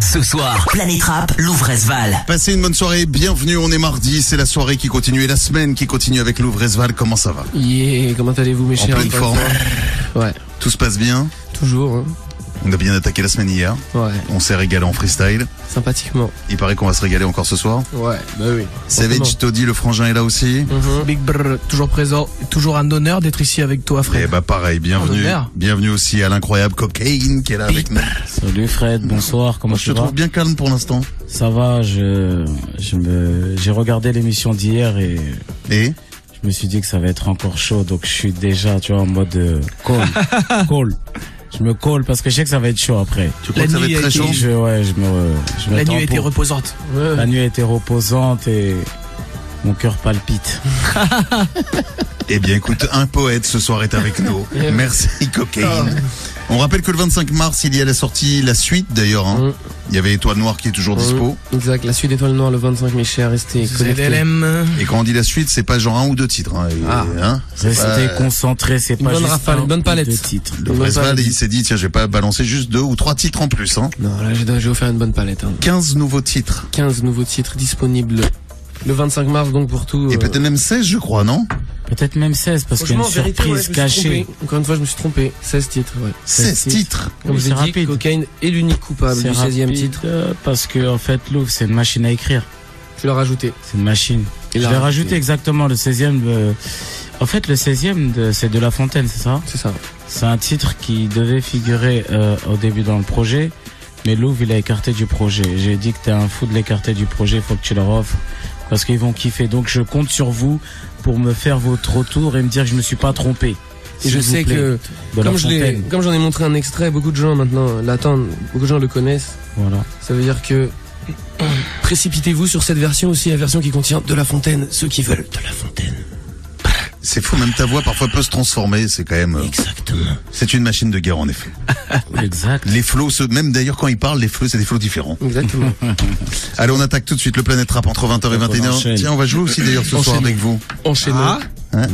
Ce soir, Planète Rap, Louvresval. Passez une bonne soirée, bienvenue, on est mardi, c'est la soirée qui continue et la semaine qui continue avec Louvresval, comment ça va? Yeah, comment allez-vous mes En chers pleine forme. Ouais, Tout se passe bien? Toujours, hein. On a bien attaqué la semaine hier, ouais, on s'est régalé en freestyle, sympathiquement. il paraît qu'on va se régaler encore ce soir. Ouais, bah oui. Savage Toddy, le frangin est là aussi Mhm. Big Brr, toujours présent, toujours un honneur d'être ici avec toi, Et frère. bah pareil, bienvenue, bienvenue aussi à l'incroyable Cocaine qui est là avec nous. Salut Fred, bonsoir, comment Je tu te vas trouve bien calme pour l'instant. Ça va, je, je me, j'ai regardé l'émission d'hier et Et je me suis dit que ça va être encore chaud, donc je suis déjà, tu vois, en mode euh, call, call. Je me colle parce que je sais que ça va être chaud après. tu crois La que ça va nuit être a très été- chaud Je, ouais, je me, je me La nuit était pour- reposante. Ouais. La nuit a été reposante et mon cœur palpite. Eh bien écoute, un poète ce soir est avec nous. Merci Cocaine. On rappelle que le 25 mars, il y a la sortie, la suite d'ailleurs. hein. Mhm. Il y avait Étoile Noire qui est toujours dispo. Exact, la suite d'étoile noire le 25 mes chers, restez connectés. Et quand on dit la suite, c'est pas genre un ou deux titres. Hein. Et, Ah. hein, c'est Restez pas- concentrés, c'est pas bonne juste rafale, un bonne palette. deux titres. Le Une bonne Bresval, palette. il s'est dit, tiens, je vais pas balancer juste deux ou trois titres en plus. Hein. Non, là vous faire une bonne palette. Hein. 15 nouveaux titres. 15 nouveaux titres disponibles le 25 mars donc pour tout. Et euh, peut-être même 16, je crois, non? Peut-être même 16 parce qu'il y a une en vérité, ouais, surprise cachée. Encore une fois, je me suis trompé. 16 titres, ouais. 16 titres. titres. Comme Oui, je c'est l'ai dit, rapide. Cocaine est l'unique coupable du 16e rapide, titre. euh, parce que en fait Louvre c'est une machine à écrire. Tu l'as rajouté. C'est une machine. Il Je l'a vais rajouté. rajouter exactement le 16e. euh, En fait, le 16e, de- c'est de La Fontaine, c'est ça? C'est ça. C'est un titre qui devait figurer euh, au début dans le projet, mais Louvre, il a écarté du projet. J'ai dit que t'es un fou de l'écarter du projet, il faut que tu leur offres, parce qu'ils vont kiffer. Donc, je compte sur vous pour me faire votre retour et me dire que je me suis pas trompé. Et je sais plaît, que, comme je l'ai, Fontaine. comme j'en ai montré un extrait, beaucoup de gens maintenant l'attendent, beaucoup de gens le connaissent. Voilà. Ça veut dire que précipitez-vous sur cette version aussi, la version qui contient de la fontaine, ceux qui veulent de la fontaine. C'est fou, même ta voix parfois peut se transformer. C'est quand même. euh, Exactement. C'est une machine de guerre en effet. Exact. Les flots, même d'ailleurs quand ils parlent, les flots, c'est des flots différents. Exactement. Allez, on attaque tout de suite le Planète Rap entre 20h et Donc, on 21h. enchaîne. Tiens, on va jouer aussi d'ailleurs ce soir avec vous. Enchaînons.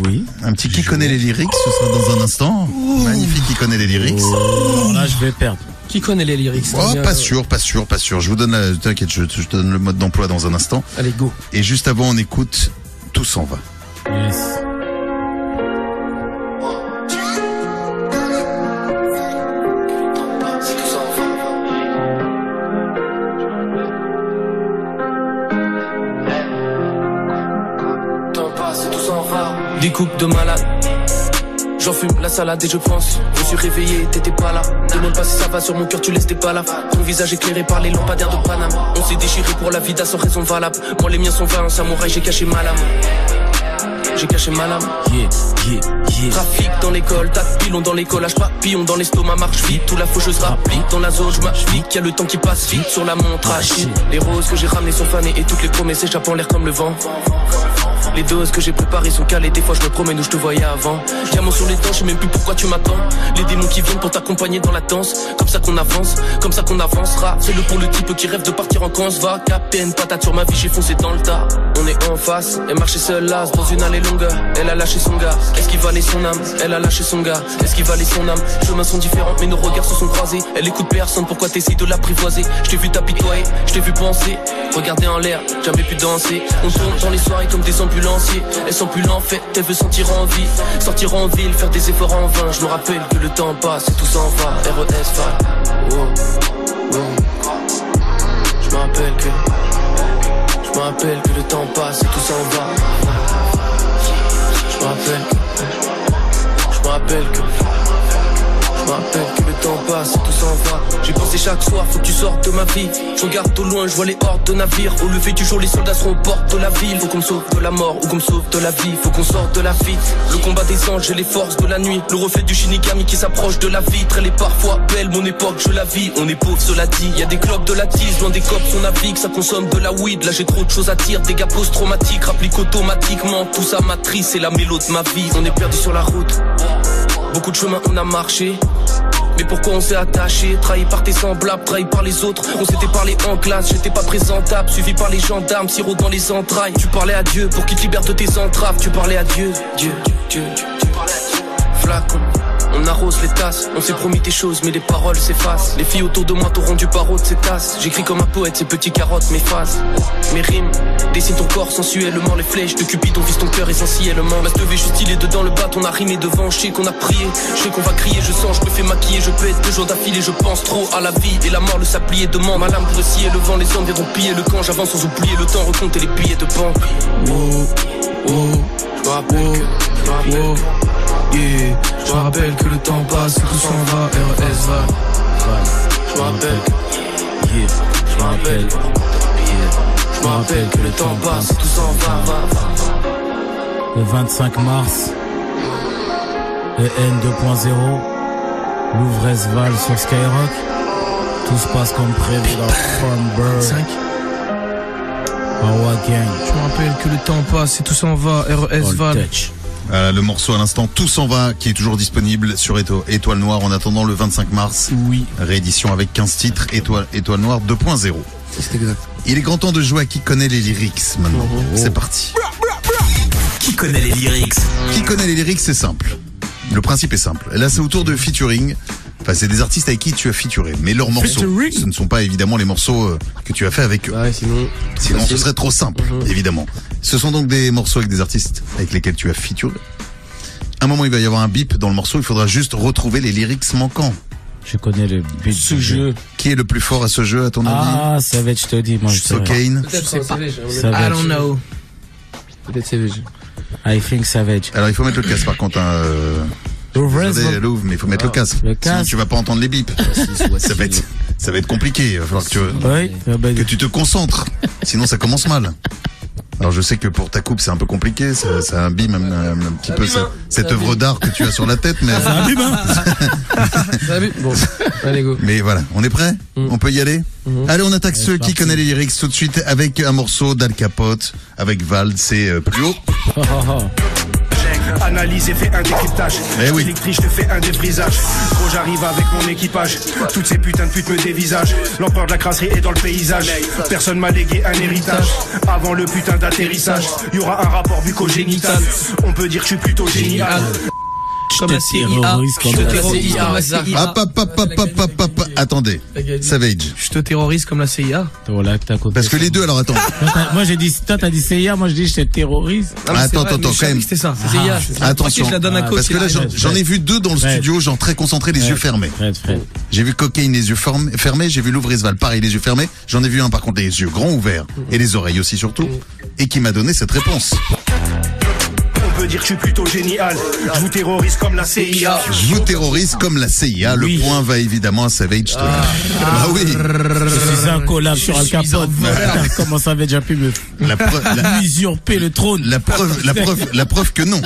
Oui. Un petit qui connaît les lyrics, ce sera dans un instant. Magnifique qui connaît les lyrics. Alors là, je vais perdre. Qui connaît les lyrics Oh, pas sûr, pas sûr, pas sûr. Je vous donne la, t'inquiète, je, je te donne le mode d'emploi dans un instant. Allez, go. Et juste avant, on écoute Tout s'en va. Yes. Des coupes de malade. J'en fume la salade et je pense. Je suis réveillé, t'étais pas là. Demande pas si ça va sur mon cœur, tu laisses tes pas là. Ton visage éclairé par les lampadaires de Paname. On s'est déchiré pour la vida sans raison valable. Moi les miens sont vains, un samouraï, j'ai caché ma lame. J'ai caché ma lame. Yeah, yeah, yeah. Trafic dans l'école, tas de pilons dans les collages, papillons dans l'estomac, marche vite, tout la faucheuse rapplique dans la zone, je m'applique, y a le temps qui passe vite sur la montre shit. Les roses que j'ai ramenées sont fanées et toutes les promesses échappent en l'air comme le vent. Les doses que j'ai préparées sont calées, des fois je me promène où je te voyais avant. Diamant sur les dents, je sais même plus pourquoi tu m'attends. Les démons qui viennent pour t'accompagner dans la danse, comme ça qu'on avance, comme ça qu'on avancera. C'est le pour le type qui rêve de partir en camp, va une patate sur ma vie, j'ai foncé dans le tas. On est en face, elle marchait seule là, dans une allée longue. Elle a lâché son gars, est-ce qu'il valait son âme? Elle a lâché son gars, est-ce qu'il valait son âme? Chemins sont différents, mais nos regards se sont croisés. Elle écoute personne, pourquoi t'essayes de l'apprivoiser? Je t'ai vu t'apitoyer, je t'ai vu penser. Regarder en l'air, jamais pu danser. On tourne dans les soirées comme des ambulanciers. Elle sent plus l'enfer, elle veut sentir en vie. Sortir en ville, faire des efforts en vain. Je me rappelle que le temps passe et tout s'en va. RES va. Oh, oh. Je me rappelle que. Je me rappelle que le temps passe et tout s'en va. Je rappelle. Je me rappelle que. Me rappelle que le temps passe tout s'en va. J'ai pensé chaque soir, faut que tu sortes de ma vie. Je regarde au loin, je vois les hordes de navires. Au lever du jour, les soldats seront aux portes de la ville. Faut qu'on me sauve de la mort ou qu'on me sauve de la vie. Faut qu'on sorte de la vie. Le combat des anges et les forces de la nuit. Le reflet du Shinigami qui s'approche de la vitre. Elle est parfois belle, mon époque, je la vis. On est pauvre, cela dit. Y a des clubs de la tise, loin des cops, on navigue. Ça consomme de la weed. Là, j'ai trop de choses à dire. Gars post-traumatiques, rapplique automatiquement. Tout ça matrice, c'est la mélo de ma vie. On est perdu sur la route. Beaucoup de chemin on a marché. Mais pourquoi on s'est attaché? Trahi par tes semblables, trahi par les autres. On s'était parlé en classe, j'étais pas présentable. Suivi par les gendarmes, sirop dans les entrailles. Tu parlais à Dieu pour qu'il te libère de tes entraves. Tu parlais à Dieu, Dieu, Dieu, Dieu Dieu. Flacon, On arrose les tasses, on s'est promis des choses, mais les paroles s'effacent. Les filles autour de moi t'auront du barreau de ces tasses. J'écris comme un poète, ces petits carottes m'effacent. Mes rimes dessinent ton corps sensuellement, les flèches de Cupidon visent ton cœur essentiellement. Ma teuvée, je suis stylé dedans le bat, on a rimé devant, je sais qu'on a prié, je sais qu'on va crier, je sens, je me fais maquiller, je peux être deux jours d'affilée, je pense trop à la vie et la mort, le sablier demande. Ma lame pour scier le vent, les hommes verront piller le camp, j'avance sans oublier le temps, recompter les billets de banque. Oh, yeah. Je me rappelle que le temps passe, tout s'en va, RES va. je me rappelle, Yeah, je me rappelle. je me rappelle que le temps passe, tout s'en va, va, va. Le 25 mars, EN 2.0, Louvresval sur Skyrock. Tout se passe comme prévu dans Farnborough. 5. Awa Gang. Je me rappelle que le temps passe et tout s'en va, RES All Val. touch. Euh, le morceau à l'instant Tout s'en va qui est toujours disponible sur Éto- Étoile Noire en attendant le 25 mars. Oui. Réédition avec 15 titres Étoile, Étoile Noire 2.0. C'est exact. Il est grand temps de jouer à qui connaît les lyrics maintenant. C'est parti. Qui connaît les lyrics? Qui connaît les lyrics, c'est simple. Le principe est simple. Là, c'est autour de featuring. Enfin, c'est des artistes avec qui tu as featuré. Mais leurs morceaux, Featuring ce ne sont pas évidemment les morceaux euh, que tu as fait avec eux. Ouais, sinon. Sinon, ce serait trop simple, Mhm. évidemment. Ce sont donc des morceaux avec des artistes avec lesquels tu as featuré. À un moment, il va y avoir un bip dans le morceau. Il faudra juste retrouver les lyrics manquants. Je connais le beat. Ce du jeu. Qui est le plus fort à ce jeu, à ton avis Ah, ça va être, je te dis, moi je sais. Cocaine. Peut-être c'est Savage. I don't know. Peut-être Savage. I think Savage. Alors, il faut mettre le casque, par contre. Hein, euh, Louvre, mais il faut mettre le casque. Le Sinon, casque. tu vas pas entendre les bips. ça va être, ça va être compliqué. Il va falloir que tu, Oui, ah bah, que tu te concentres. Sinon, ça commence mal. Alors, je sais que pour ta coupe, c'est un peu compliqué. Ça, ça abîme un, un- un petit peu ça- cette œuvre d'art que tu as sur la tête, mais, vu Bon, allez go. mais voilà. On est prêt? Mm. On peut y aller? Mhm. Allez, on attaque ceux qui connaissent les lyrics tout de suite avec un morceau d'Al Capote, avec Val, c'est euh, plus haut. Analyse et fais un décryptage. Eh oui. Je te fais un défrisage. Gros, j'arrive avec mon équipage. Toutes ces putains de putes me dévisagent. L'empereur de la crasserie est dans le paysage. Personne m'a légué un héritage. Avant le putain d'atterrissage, y aura un rapport bucco-génital. On peut dire que je suis plutôt génial. Comme la te CIA. terrorise comme Je te la terrorise CIA. hop. Attendez. Savage. Je te terrorise comme la CIA. Parce que les deux, alors attends. Toi, t'as- Moi j'ai dit, toi t'as dit CIA, moi je dis je te terrorise. Ah, Attends, attends, quand même. C'était ça. C'est CIA. Attention. Ah, cause. Parce que là, j'en ai vu deux dans le studio, genre très concentrés, les yeux fermés. J'ai vu Cocaine les yeux ferm- fermés, j'ai vu Louvresval pareil les yeux fermés. J'en ai vu un par contre les yeux grands ouverts et les oreilles aussi surtout, et qui m'a donné cette réponse. On peut dire que je suis plutôt génial. Je vous terrorise comme la CIA. Je vous terrorise comme la CIA. Le Oui. point va évidemment à Savage. je te- Ah oui. Je suis un collab sur Al suis un Capote. Putain, Comment ça avait déjà pu me La, preuve- la- usurper le trône la preuve, la preuve, la preuve que non.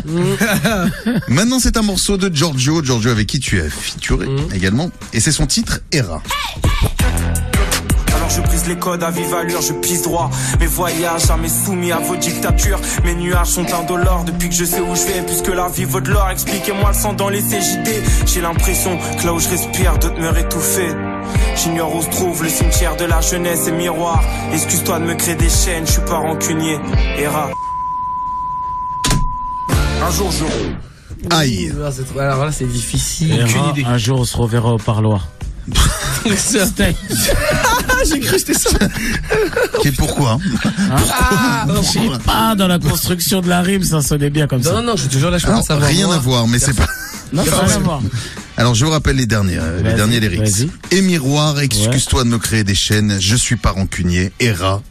Maintenant, c'est un morceau de Giorgio, Giorgio avec qui tu as featuré également, et c'est son titre Era. Je brise les codes à vive allure, je pisse droit. Mes voyages jamais soumis à vos dictatures. Mes nuages sont indolores depuis que je sais où je vais. Puisque la vie vaut de l'or, expliquez-moi le sang dans les CJD. J'ai l'impression que là où je respire, d'autres meurent étouffés. J'ignore où se trouve le cimetière de la jeunesse et miroir. Excuse-toi de me créer des chaînes, je suis pas rancunier. Era. Un jour je Aïe. Ah, c'est- Alors là, c'est difficile. Idée. Un jour on se reverra au parloir. Steak. J'ai cru que c'était ça. Et pourquoi Ah, Je sais pas, dans la construction de la rime, ça sonnait bien comme Non, non, ça. non, je te jure, là, je Alors, commence à voir. Rien moi. à voir, mais c'est pas. Non, ça n'a rien à voir. Alors je vous rappelle les derniers, euh, les Vas-y, derniers lyrics. vas-y. Et miroir, excuse-toi de me créer des chaînes, je suis pas rancunier. Era,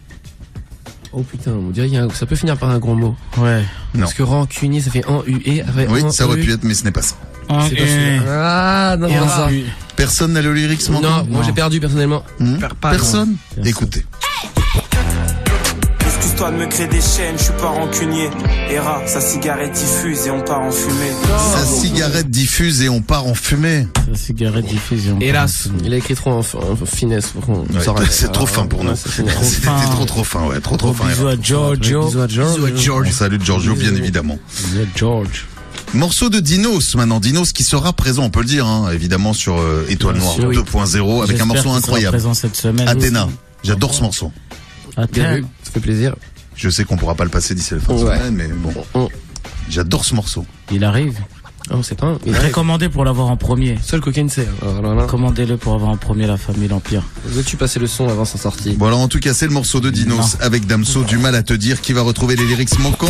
Oh putain, on dirait qu'il y a un- ça peut finir par un gros mot. Ouais. Non. Parce que rancunier, ça fait en UE. après, oui, en ça aurait UE. pu être, mais ce n'est pas ça. C'est pas celui-là. Ah, non, non, ça. Personne n'a le lyrics Non, manquant moi j'ai perdu personnellement. Hmm Perds pas, Personne. Écoutez. Excuse-toi de me créer des chaînes, je suis pas rancunier. Era, sa cigarette diffuse et on part en fumée. Sa cigarette diffuse et on part en fumée. Sa cigarette diffusion. Hélas, il a écrit trop en, en finesse. pour qu'on Ouais, c'est trop fin pour ouais, nous. c'est fini. C'était fin. trop trop fin, ouais, trop trop fin. Bisous à Giorgio. Bisous à George. Bisous à George. On salue Giorgio, bien évidemment. Bisous à George. Morceau de Dinos maintenant, Dinos qui sera présent, on peut le dire, hein, évidemment sur euh, Étoile Noire sûr, oui. 2.0 avec un morceau incroyable. présent cette semaine. Athéna, j'adore ce morceau. Athéna. ça fait plaisir. Je sais qu'on pourra pas le passer d'ici la fin de Ouais. semaine, mais bon, On- j'adore ce morceau. Il arrive. Ah, on sait pas. Mais Recommandez pour l'avoir en premier. Seul cocaine sait. Alors là, là. Commandez-le pour avoir en premier la famille l'Empire. Veux-tu passer le son avant sa sortie Bon alors en tout cas c'est le morceau de Dinos Non. avec Damso, du mal à te dire qui va retrouver les lyrics manquants.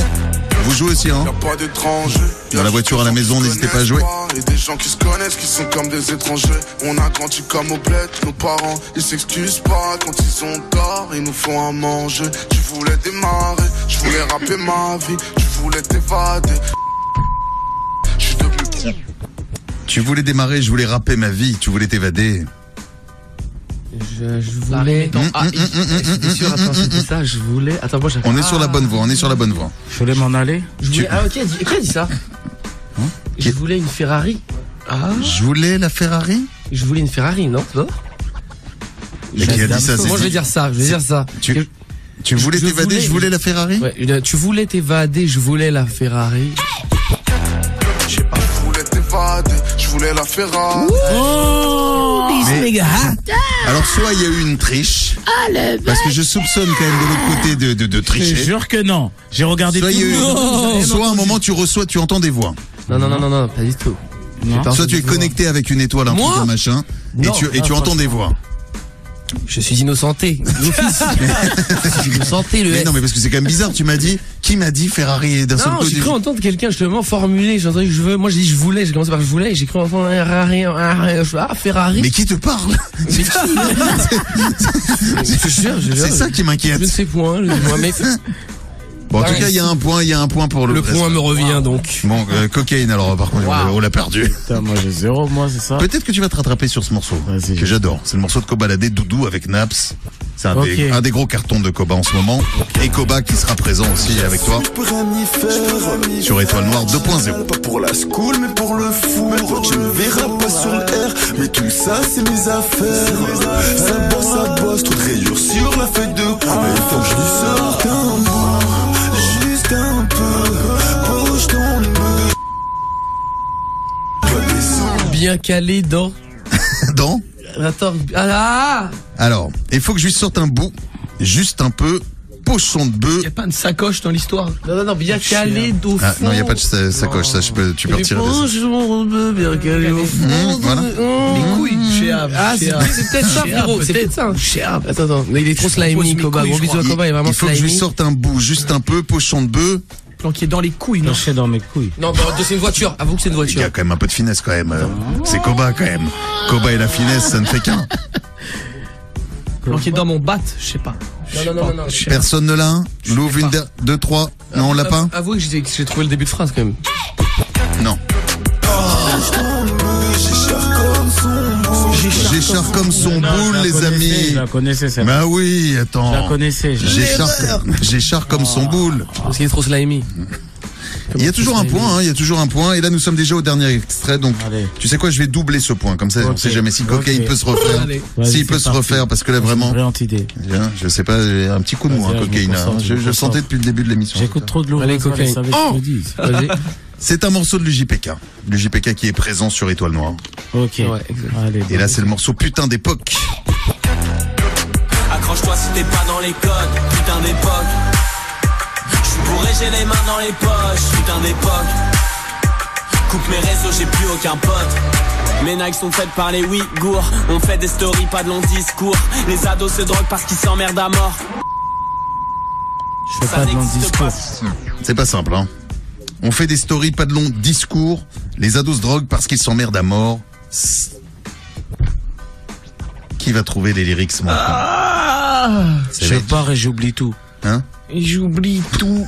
Vous jouez aussi hein Y'a pas d'étrangers. Dans la voiture, à la maison, n'hésitez pas à jouer. Et des gens qui se connaissent, qui sont comme des étrangers. On a grandi comme au bled, nos parents, ils s'excusent pas quand ils ont tort, ils nous font à manger. Tu voulais démarrer, je voulais rapper ma vie, tu voulais t'évader. Tu voulais démarrer, je voulais rapper ma vie, tu voulais t'évader. Je, je voulais. Hum, Ah, hum, hum, hum, hum, J'étais sûr, attends, c'était ça. Je voulais. Attends, moi j'ai. On est sur la Ah. bonne voie, on est sur la bonne voie. Je voulais m'en aller. Je voulais... Ah, ok, qui a dit, qui a dit ça Je voulais une Ferrari. Ah. Je voulais la Ferrari Je voulais une Ferrari, non C'est pas Et qui a dit ça Moi, je vais dire ça. Je vais dire ça. Tu, tu voulais je t'évader, voulais- je voulais la Ferrari Ouais, une- tu voulais t'évader, je voulais la Ferrari. Je sais pas, je voulais t'évader, je voulais la Ferrari. Mais- Alors soit il y a eu une triche, parce que je soupçonne quand même de l'autre côté de, de, de Je te tricher. jure que non. J'ai regardé Soit, il y a eu- tout. soit à un moment tu reçois, tu entends des voix. Non, non, non, non, non, pas du tout. Soit tu es connecté avec une étoile, un truc, un machin, et tu, et Ah, tu entends des voix. Je suis innocenté. Je suis innocenté, le Mais S. non, mais parce que c'est quand même bizarre, tu m'as dit, qui m'a dit Ferrari d'un seul Non, coup j'ai des- cru entendre quelqu'un justement formuler. J'ai entendu que je veux. Moi, j'ai dit je voulais. J'ai commencé par je voulais. et J'ai cru entendre un Ferrari. Ah, Ferrari. Mais qui te parle Mais qui. C'est ça qui Je m'inquiète. ne sais point. Je ne sais point, mais Bon, en tout cas, il y a un point, il y a un point pour le le point me revient donc. Bon, euh, cocaïne alors, par contre, on l'a- on l'a perdu. Putain, moi j'ai zéro, moi c'est ça. Peut-être que tu vas te rattraper sur ce morceau, Vas-y. que j'adore. C'est le morceau de Kobalade Doudou avec Naps. C'est un, des, Ok. un des gros cartons de Koba en ce moment. Et Koba qui sera présent aussi avec toi sur Étoile Noire 2.0. Pas pour la school, mais pour le four. Tu me verras pas sur le R, mais tout ça, c'est mes affaires. Ça bosse, ça bosse, trop de rayures sur la feuille de coupe. Il faut que je lui Bien calé dans. Dans Attends. Ah, ah Alors, il faut que je lui sorte un bout, juste un peu, pochon de bœuf. Y a pas de sacoche dans l'histoire. Non, non, non, bien calé au fond. Ah, non, il n'y a pas de sa- sacoche, ça, je peux, tu peux retirer. ça. Bonjour, bien calé au fond. Mmh, voilà. Les couilles, Ah, c'est peut-être ça, frérot. C'est peut-être ça. Attends, attends. Mais il est trop slimy, Koba. Gros bisous à. Koba, il est vraiment Il faut que je lui sorte un bout, juste un peu, pochon de bœuf. Planqué dans les couilles, non Planché dans mes couilles. Non, bah, c'est une voiture. Avoue que c'est une Il y voiture. a quand même un peu de finesse quand même. C'est Koba quand même. Koba et la finesse, ça ne fait qu'un. Planqué dans mon bat, je sais pas. Non, non, non, non, non. Je sais pas. Personne ne l'a un Louvre une, deux, trois. Non, on l'a pas Avoue que j'ai que j'ai trouvé le début de phrase quand même. Non. J'écharpe comme son Non, boule, les amis. Je la connaissais, celle Bah oui, attends. Je la connaissais. j'écharpe comme son boule. Parce qu'il est trop slimy. Il y a toujours un point, hein, il y a toujours un point. Et là, nous sommes déjà au dernier extrait. Donc, Allez. tu sais quoi, je vais doubler ce point. Comme ça, on Ok. sait jamais si Ok. Cocaine peut se refaire. S'il peut se refaire, parce que là, vraiment, idée. Bien, je sais pas, j'ai un petit coup de mou, hein, cocaïne. je Je, sentais depuis le début de l'émission. J'écoute trop de l'eau. Allez, vous cocaïne. savez C'est un morceau de l'UJPK. L'UJPK qui est présent sur Étoile Noire. Ok. Ouais, exact. Allez. Et là, c'est le morceau putain d'époque. Accroche-toi si t'es pas dans les codes, putain d'époque. J'suis bourré, j'ai les mains dans les poches, putain d'époque. Coupe mes réseaux, j'ai plus aucun pote. Mes Nike sont faites par les Ouïghours. On fait des stories, pas de longs discours. Les ados se droguent parce qu'ils s'emmerdent à mort. Je fais Ça pas de long n'existe discours. C'est pas simple, hein. On fait des stories, pas de longs discours. Les ados se droguent parce qu'ils s'emmerdent à mort. Qui va trouver les lyrics manquants Ah Je pars et j'oublie tout. Hein J'oublie tout.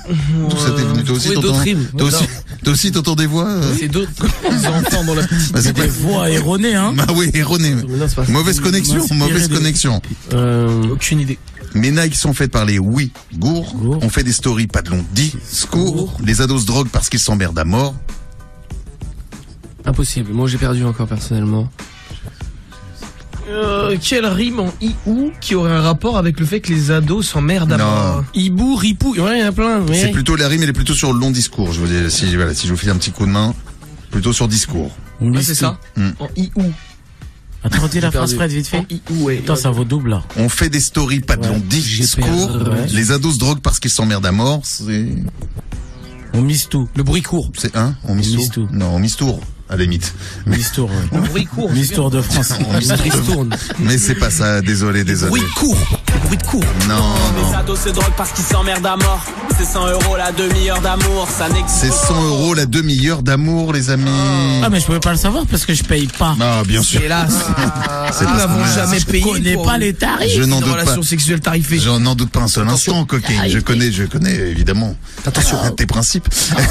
D'où ça t'est venu Toi aussi, t'entends. Toi aussi, toi aussi, t'entends des voix euh C'est d'autres. Les enfants dans la petite. Bah, c'est Des pas- voix erronées, hein. Bah oui, erroné. Mais non, c'est pas ça. Mauvaise connexion, mauvaise connexion. Euh, Aucune idée. Mes Nike sont faites par les oui gourds. Gourds. On fait des stories, pas de longs discours. Les ados se droguent parce qu'ils s'emmerdent à mort. impossible. Moi, j'ai perdu encore personnellement. Euh, quelle rime en i-ou qui aurait un rapport avec le fait que les ados s'emmerdent à Non. mort Hibou, ripou. Ouais, il y en a plein. mais- C'est plutôt la rime, elle est plutôt sur le long discours. Je vous dis, si, voilà, si je vous file un petit coup de main, plutôt sur discours. On Ah, c'est tout. ça Hmm. En i-ou. Attends, dis la phrase. Fred, vite fait. Ouais. Attends, ça vaut double, là. On fait des stories, pas de j'ai discours. Les ados se droguent parce qu'ils s'emmerdent à mort. C'est On mise tout. Le bruit court. C'est un On mise On mise tout tout. Non, on mise tour, à la limite. Mais, Mistour, ouais. Le bruit court. Mistour de France. on mise tour. Ristourne. mais c'est pas ça, désolé, désolé. Bruit court. Bruit de court. Non, Les ados se droguent parce qu'ils s'emmerdent à mort. C'est 100 euros la demi-heure d'amour, ça n'existe C'est 100 euros la demi-heure d'amour, les amis. Ah, mais je pouvais pas le savoir parce que je paye pas. Ah, bien sûr. Hélas. C'est Nous pas n'avons jamais Je payé. connais pour pas les tarifs. Je n'en doute pas. relation sexuelle tarifée. J'en n'en doute pas un seul instant, coquine. Je connais, je connais, évidemment. Attention. Tes principes.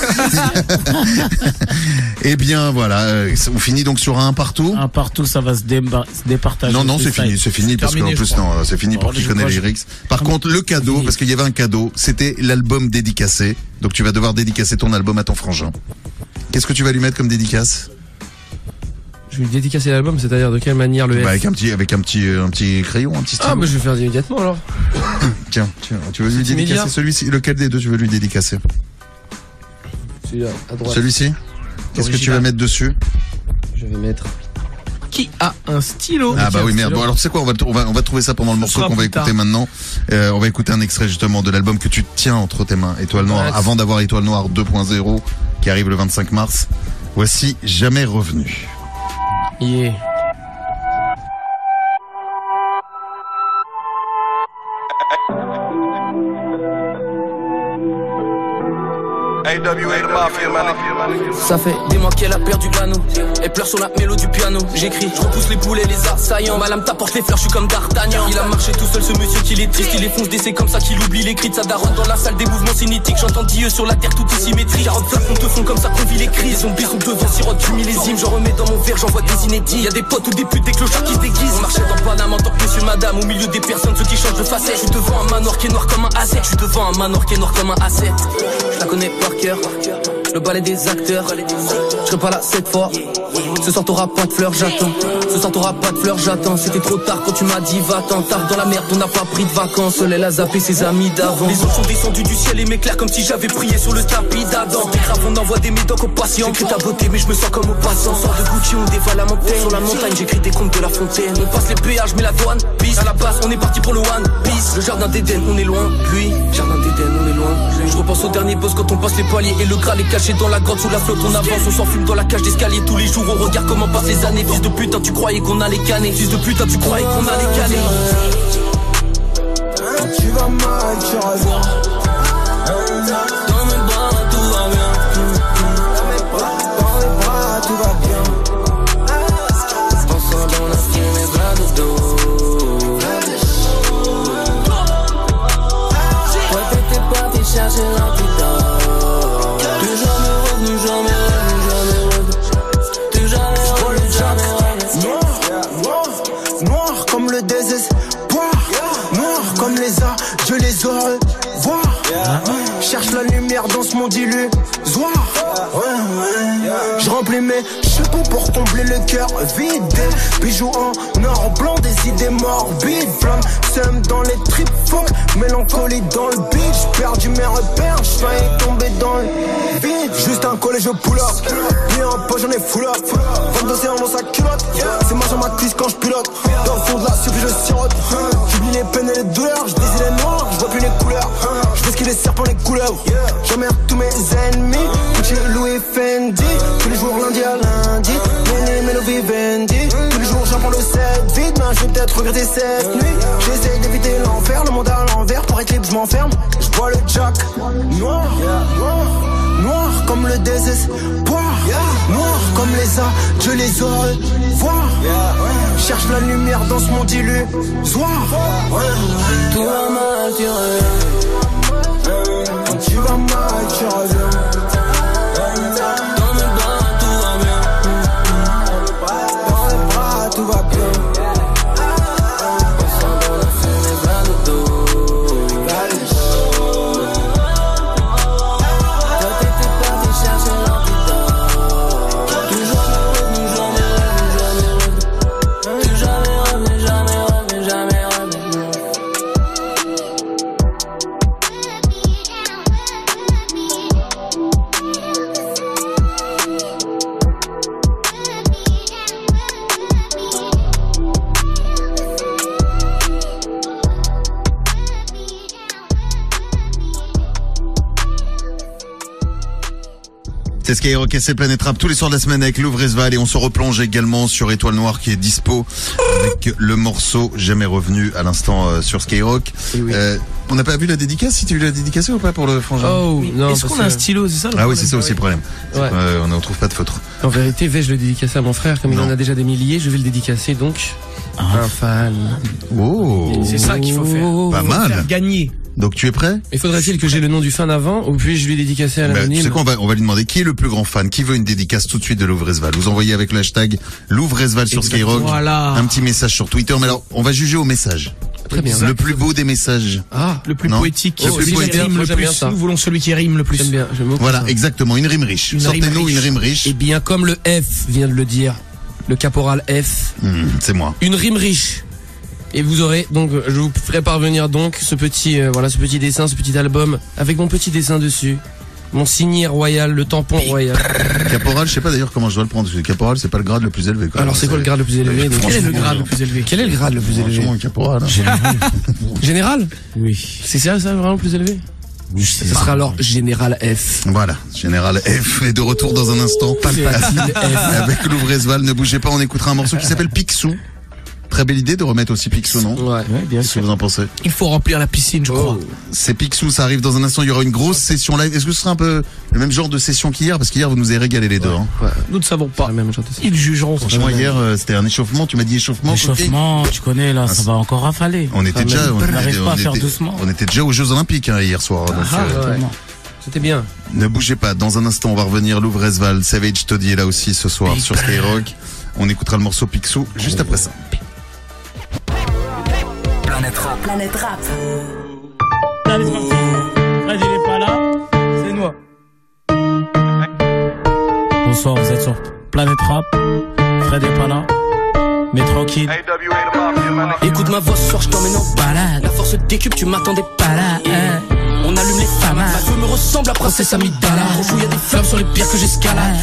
eh bien, voilà. euh, On finit donc sur un partout. Un partout, ça va se, se départager. Non, non, c'est fini, c'est fini, parce qu'en plus, je crois. non, c'est fini pour qui les lyrics. Par contre, le cadeau, parce qu'il y avait un cadeau, c'était l'album dédicacé. Donc tu vas devoir dédicacer ton album à ton frangin. Qu'est-ce que tu vas lui mettre comme dédicace? Je vais lui dédicacer l'album, c'est-à-dire de quelle manière le F Bah, Avec un petit, avec un petit, euh, un petit crayon, un petit stylo. Ah, bah je vais faire immédiatement alors. Tiens, tiens, tu veux lui dédicacer celui-ci? Lequel des deux tu veux lui dédicacer? Celui-là, à droite. Celui-ci? Qu'est-ce que tu vas mettre dessus? Je vais mettre. Qui a un stylo Ah bah oui merde. Bon alors tu sais quoi on va, on va on va trouver ça pendant le Ce morceau qu'on va écouter tard. maintenant. Euh, on va écouter un extrait justement de l'album que tu tiens entre tes mains, Étoile Noire, Ouais. avant d'avoir Étoile Noire 2.0 qui arrive le 25 mars. Voici Jamais revenu. Yeah. Ça fait des mois qu'elle a perdu l'anneau. Elle pleure sur la mélodie du piano. J'écris, je repousse les boulets, les assaillants. Ma lame t'apporte les fleurs, je suis comme D'Artagnan. Il a marché tout seul, ce monsieur qu'il est triste. Il est fonce c'est comme ça qu'il oublie les cris de sa daronne dans la salle des mouvements cinétiques. J'entends Dieu sur la terre, tout est symétrique. Carotte fleurs qu'on te font comme ça qu'on vit les crises. Les zombies sont devant, sirote du millésime. J'en remets dans mon verre, j'envoie des inédits. Y a des potes ou des putes, des clochards qui se déguisent. On marchait dans Paname en tant que monsieur, madame. Au milieu des personnes, ceux qui changent de facette. Je suis devant un manoir qui est noir comme un A7. Je suis devant un manoir qui est noir comme un A7. Je la connais par cœur. Yeah. Le balai des acteurs. Je serai pas là cette fois. Ce soir t'auras pas de fleurs, j'attends. Ce soir t'auras pas de fleurs, j'attends. C'était trop tard quand tu m'as dit va-t'en. Tard dans la merde, on n'a pas pris de vacances. Elle a zappé ses amis d'avant. Les autres sont descendus du ciel et m'éclairent comme si j'avais prié sur le tapis d'Adam. Grave, on envoie des médocs aux patients. J'écris ta beauté, mais je me sens comme au passant. Sors de Gucci, on dévale la montagne. Sur la montagne, j'écris des contes de la fontaine. On passe les péages, mais la douane pisse. À la base, on est parti pour le One Piece. Le jardin d'Éden, on est loin. Lui, jardin d'Éden, on est loin. Je repense au dernier boss quand on passe les paliers. Et le Graal est caché dans la grotte sous la flotte. On avance, on s'enfume dans la cage d'escalier tous les jours. On regarde comment passent les années. Fils de putain, tu croyais qu'on allait canner. Fils de putain, tu croyais qu'on allait canner. Tu vas mal, tu reviens. Dans mes bras, tout va bien. Dans les bras, tout va bien. Pensant dans la fumée, bras de dos. Ouais, t'étais l'antidote. Monde illusoire. Je remplis mes combler le cœur vide. Bijoux en or blanc, des idées morbides. Flamme, sème dans les tripes, fuck. Mélancolie dans le beat. perdu mes repères, j'faillis tomber dans le vide. Juste un collège au pull up. Bien en poche, j'en ai full up. 22 océans dans sa culotte. C'est ma jambe à cuisse quand je pilote. Dans le fond de la soupe, je sirote. J'oublie les peines et les douleurs. Je désire les noirs, je vois plus les couleurs. Je veux ce qu'il les serpents, les couleurs. J'emmerde tous mes ennemis. Louis Fendi. Tous les jours lundi à lundi. Melo, Melo, Vivendi. Tous les jours j'apprends le set vide. Mais je vais peut-être regretter cette nuit. J'essaie d'éviter l'enfer, le monde à l'envers. Pour libre, je m'enferme. Je bois le jack. Noir, noir, comme le désespoir. Noir comme les adieux, les aurais voir. Cherche la lumière dans ce monde illusoire. Tout va tu tu vas mal, tu reviens. C'est Skyrock et c'est Planète Rap tous les soirs de la semaine avec Louvre Esval et on se replonge également sur Étoile Noire qui est dispo avec le morceau Jamais Revenu à l'instant euh, sur Skyrock. Euh, on n'a pas vu la dédicace? Si tu as vu la dédicace ou pas pour le frangin? Oh, non. Est-ce qu'on a un stylo, c'est ça le Ah oui problème c'est ça aussi le problème. Ouais. Euh, on ne retrouve pas de photo. En vérité, vais-je le dédicacer à mon frère, comme il en a déjà des milliers, je vais le dédicacer donc à un fan. Oh C'est ça qu'il faut faire. Pas mal. Faire gagner. Donc tu es prêt? Et faudrait-il que j'ai le nom du fan avant, ou puis je lui dédicacer à Bah, tu l'anonyme sais quoi, on va, on va lui demander qui est le plus grand fan, qui veut une dédicace tout de suite de Louvresval. Vous envoyez avec le hashtag Louvresval sur Skyrock Voilà. un petit message sur Twitter. Mais alors, on va juger au message. Très bien. Le plus beau des messages. Ah, Le plus Non. poétique. Le celui plus qui poétique. rime le plus. Nous voulons celui qui rime le plus. j'aime bien, Voilà, ça. exactement, une rime riche. Sortez-nous une rime riche. Eh bien, comme le F vient de le dire, le caporal F, Hmm, c'est moi. une rime riche. Et vous aurez donc, je vous ferai parvenir donc ce petit, euh, voilà, ce petit dessin, ce petit album avec mon petit dessin dessus, mon signet royal, le tampon royal. Caporal, je sais pas d'ailleurs comment je dois le prendre. parce que Caporal, c'est pas le grade le plus élevé. quoi. Alors c'est quoi le grade le plus élevé donc Quel est le grade le plus élevé? Quel est le grade le plus élevé? Franchement, caporal. hein. Général Oui. C'est ça, ça vraiment le plus élevé? Oui, Ce sera alors Général F. Voilà, Général F est de retour dans un instant. Palpatine F. Avec Louvresval, ne bougez pas, on écoutera un morceau qui s'appelle Picsou. Très belle idée de remettre aussi Picsou, non Ouais. Ouais, bien Qu'est-ce que sûr. vous en pensez Il faut remplir la piscine, je crois. C'est Picsou, ça arrive dans un instant. Il y aura une grosse session live. Est-ce que ce sera un peu le même genre de session qu'hier Parce qu'hier, vous nous avez régalé les deux. hein. Nous ne savons pas. Même chose aussi. Ils jugeront. Franchement, hier, euh, c'était un échauffement. Tu m'as dit échauffement. Coquet L'échauffement, tu connais là, ça va encore rafaler. On était Ah, déjà, on, était- n'arrive pas on à faire était- doucement. on était déjà aux Jeux Olympiques hein, hier soir. donc, Ah, euh, ouais. C'était bien. Ne bougez pas. Dans un instant, on va revenir. Louvresval, Savage Toddy est là aussi ce soir sur Skyrock. On écoutera le morceau Picsou juste après ça. Planète Rap. Planète Rap. Allez, c'est parti. Fred, il est pas là. C'est moi. Bonsoir, vous êtes sur Planète Rap. Fred est pas là. Mais tranquille. Écoute ma voix ce soir, je t'emmène en balade. La force décupe, tu m'attendais pas là. hein. On allume les femmes. Ma feu me ressemble à Princesse Amidala. Trop y a des flammes sur les pierres que j'escalade.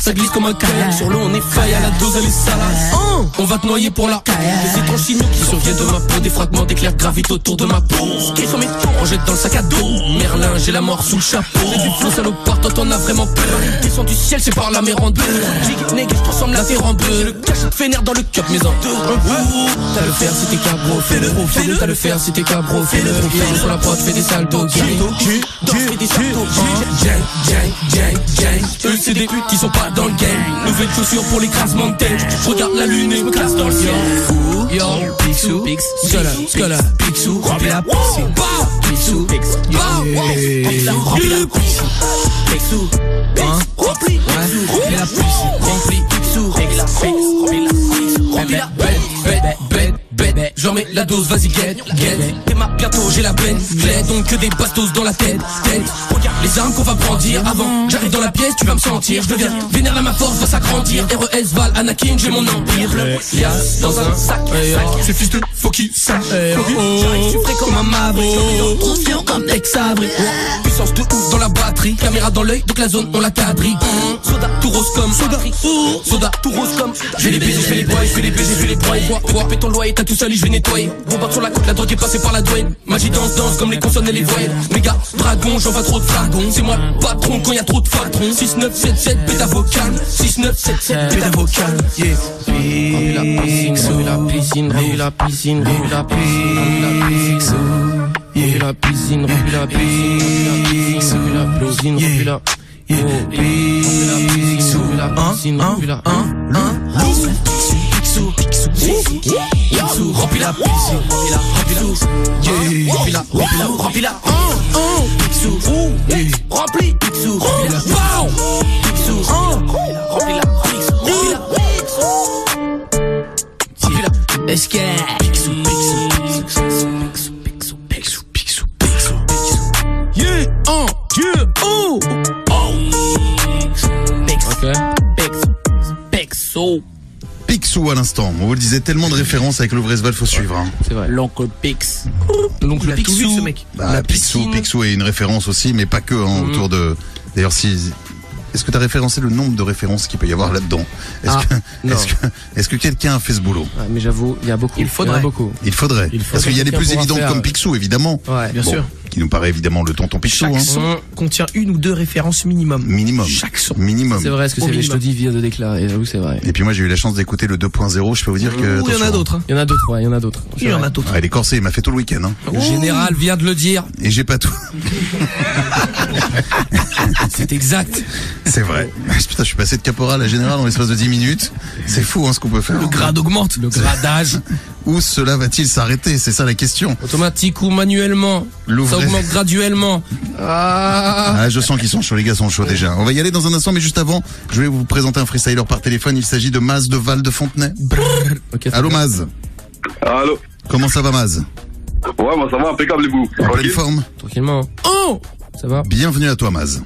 Ça glisse comme un kayak. Sur l'eau, on est faille à la dose, elle est salade. On va te noyer pour la Des étranges signaux qui surviennent de ma peau. Des fragments d'éclairs gravitent autour de ma peau. Qui sont mes tours, on jette dans le sac à dos. Merlin, j'ai la mort sous le chapeau. C'est du flot salopard, toi t'en as vraiment peur. Descends du ciel, c'est par la mer en deux. Jig, nègre, je transforme la terre en bleu. Le cache te vénère dans le cup, mais en deux. T'as le faire si t'es cabro, fais-le. T'as le faire si t'es cabro, fais-le. Sur la prod, fais des saltos. Gang. Gang, gang, gang, gang. Eux, c'est des putes qui sont pas dans le game. Nouvelle chaussure pour l'écrasement de tête. Je regarde la lune et me casse dans le ciel. Yo, Picsou, Scola, Scola, Picsou, remplis la piscine. Picsou, Picsou, remplis la piscine. Picsou, hein, remplis, la piscine. Remplis, Picsou, remplis la piscine. Remplis la bête. J'en mets la dose, vas-y, get, get. Démarre bientôt, j'ai la peine. Clé, donc que des bastos dans la tête, tête. Regarde les armes qu'on va brandir avant. J'arrive dans la pièce, tu vas me sentir. Je deviens vénère à ma force, va s'agrandir. RES, Val, Anakin, j'ai mon empire. Lias dans un sac, sac. Ces fils de faut qu'ils sachent. J'arrive, je suis frais comme un maverick. Trop fiant comme ex-abri. Puissance de ouf dans la batterie. Caméra dans l'œil, donc la zone, on la quadrille. Soda, tout rose comme soda. Soda, tout rose comme. Je vais les baiser, je vais les broyer, je vais les baiser, je vais les broyer. Quoi, ton loyer, t'as tout sali, je vais nettoyer. Bombarde sur la côte, la drogue est passée par la douane. Magie danse, danse comme les consonnes et les voyelles. Méga, dragon, j'en vois trop de dragons. C'est moi le patron quand y a trop de patrons. 6, 9, 7, 7, bêta vocal. 6, 9, 7, 7, bêta vocal. Yeah. La piscine, la piscine, la piscine, piscine, remplis la piscine, remplis la piscine, remplis la piscine, remplis la piscine, remplis la Picsou, remplis la piscine, remplis la, remplis la, remplis la, remplis la, Pixou, à l'instant. On vous le disait, tellement de références avec le Vresval, faut suivre. Hein. C'est vrai. L'oncle Pix. L'oncle Pixou, ce mec. Bah, Pixou, Pixou est une référence aussi, mais pas que hein, mm. autour de. D'ailleurs, si est-ce que tu as référencé le nombre de références qu'il peut y avoir là-dedans Est-ce Ah, que, non. est-ce que, est-ce que quelqu'un a fait ce boulot Ah, mais j'avoue, il y a beaucoup. Il faudrait. beaucoup. Il faudrait. Il Parce qu'il y a les plus évidentes faire, comme Picsou, évidemment. Ouais, Bien Bon, sûr. qui nous paraît évidemment le tonton Pichot. Chaque hein. son contient une ou deux références minimum. Minimum. Chaque son. Minimum. C'est vrai ce que c'est, je te dis, vient de déclarer, j'avoue, c'est vrai. Et puis moi j'ai eu la chance d'écouter le 2.0, je peux vous dire que... Ouh, il y en a d'autres. hein. Il y en a d'autres, ouais, il y en a d'autres. Il y en a d'autres. Ah, il est corsé, il m'a fait tout le week-end. Hein. Le général vient de le dire. Et j'ai pas tout. C'est exact. C'est vrai. Putain, je suis passé de caporal à général en l'espace de 10 minutes. C'est fou hein, ce qu'on peut faire. Le grade augmente. Le gradage. Où cela va-t-il s'arrêter? C'est ça la question. Automatique ou manuellement? Ça augmente graduellement. Ah. Ah, je sens qu'ils sont chauds, les gars sont chauds déjà. On va y aller dans un instant, mais juste avant, je vais vous présenter un freestyler par téléphone. Il s'agit de Maz de Val de Fontenay. Ok, Allô Maz Allô Comment ça va Maz? Ouais, moi ça va, impeccable et vous? En pleine forme Tranquillement. Oh Ça va? Bienvenue à toi Maz.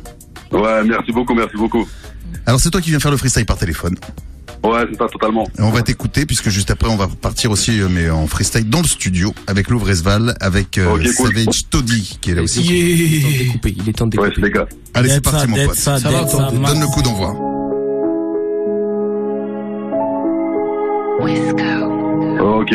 Ouais, merci beaucoup, merci beaucoup. Alors c'est toi qui viens faire le freestyle par téléphone. Ouais, c'est ça, totalement. Et on va t'écouter puisque juste après on va partir aussi euh, mais en freestyle dans le studio avec Louvresval, avec euh, cool. Savage Toddy qui est là aussi. Il est temps de découper. Il est temps de Ouais, découper. les gars. Allez c'est parti mon pote. ça, Ça va, ça, Donne le coup d'envoi. Ok.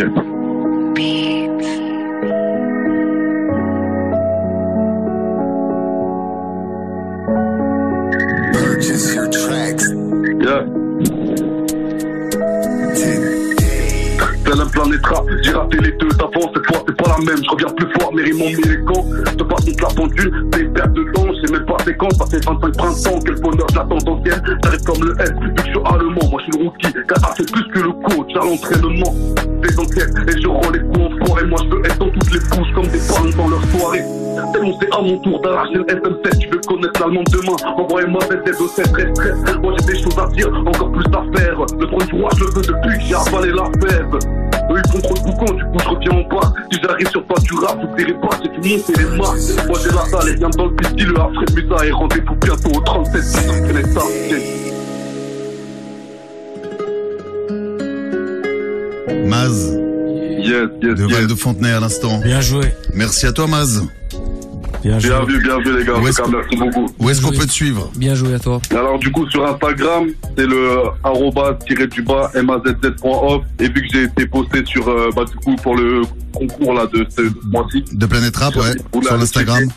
J'ai raté les deux d'avant, cette fois c'est pas la même, je reviens plus fort, mais mis les camps. Je passe contre la pendule, c'est une perte de temps, je sais même pas c'est quand, fait 25 printemps, quel bonheur, je l'attends ancienne, j'arrive comme le S, vu je suis allemand, moi je suis le rookie, car c'est plus que le coach à l'entraînement. Des enquêtes, et je rends les coups en forêt, moi je veux être dans toutes les bouches comme des ballons dans leur soirée. Tellement c'est à mon tour d'arracher le SM7, tu veux connaître l'allemand demain, envoyez-moi des aides au 7 très stress, moi j'ai des choses à dire, encore plus à faire, le trône du roi je le veux depuis que j'ai avalé la fève. Eux ils trop de boucons, du coup je reviens en bas. Si j'arrive sur toi, tu rappes, j'oublierai pas, j'ai dû monter les marques. Moi j'ai la salle et viens dans le petit, le Alfred Musa et rendez-vous bientôt au 37 c'est les stars. Maz Yes, yes, de Val yes. de Fontenay à l'instant. Bien joué. Merci à toi Maz. Bien joué. Bien vu, bien vu les gars, Où est-ce merci beaucoup. Où est-ce qu'on peut te suivre? Bien joué à toi. Alors du coup sur Instagram, c'est le arroba tiré du bas mazz.off et vu que j'ai été posté sur euh, bah du coup pour le concours là de ce mois-ci. De Planète Rap, ouais, sur le l'Instagram.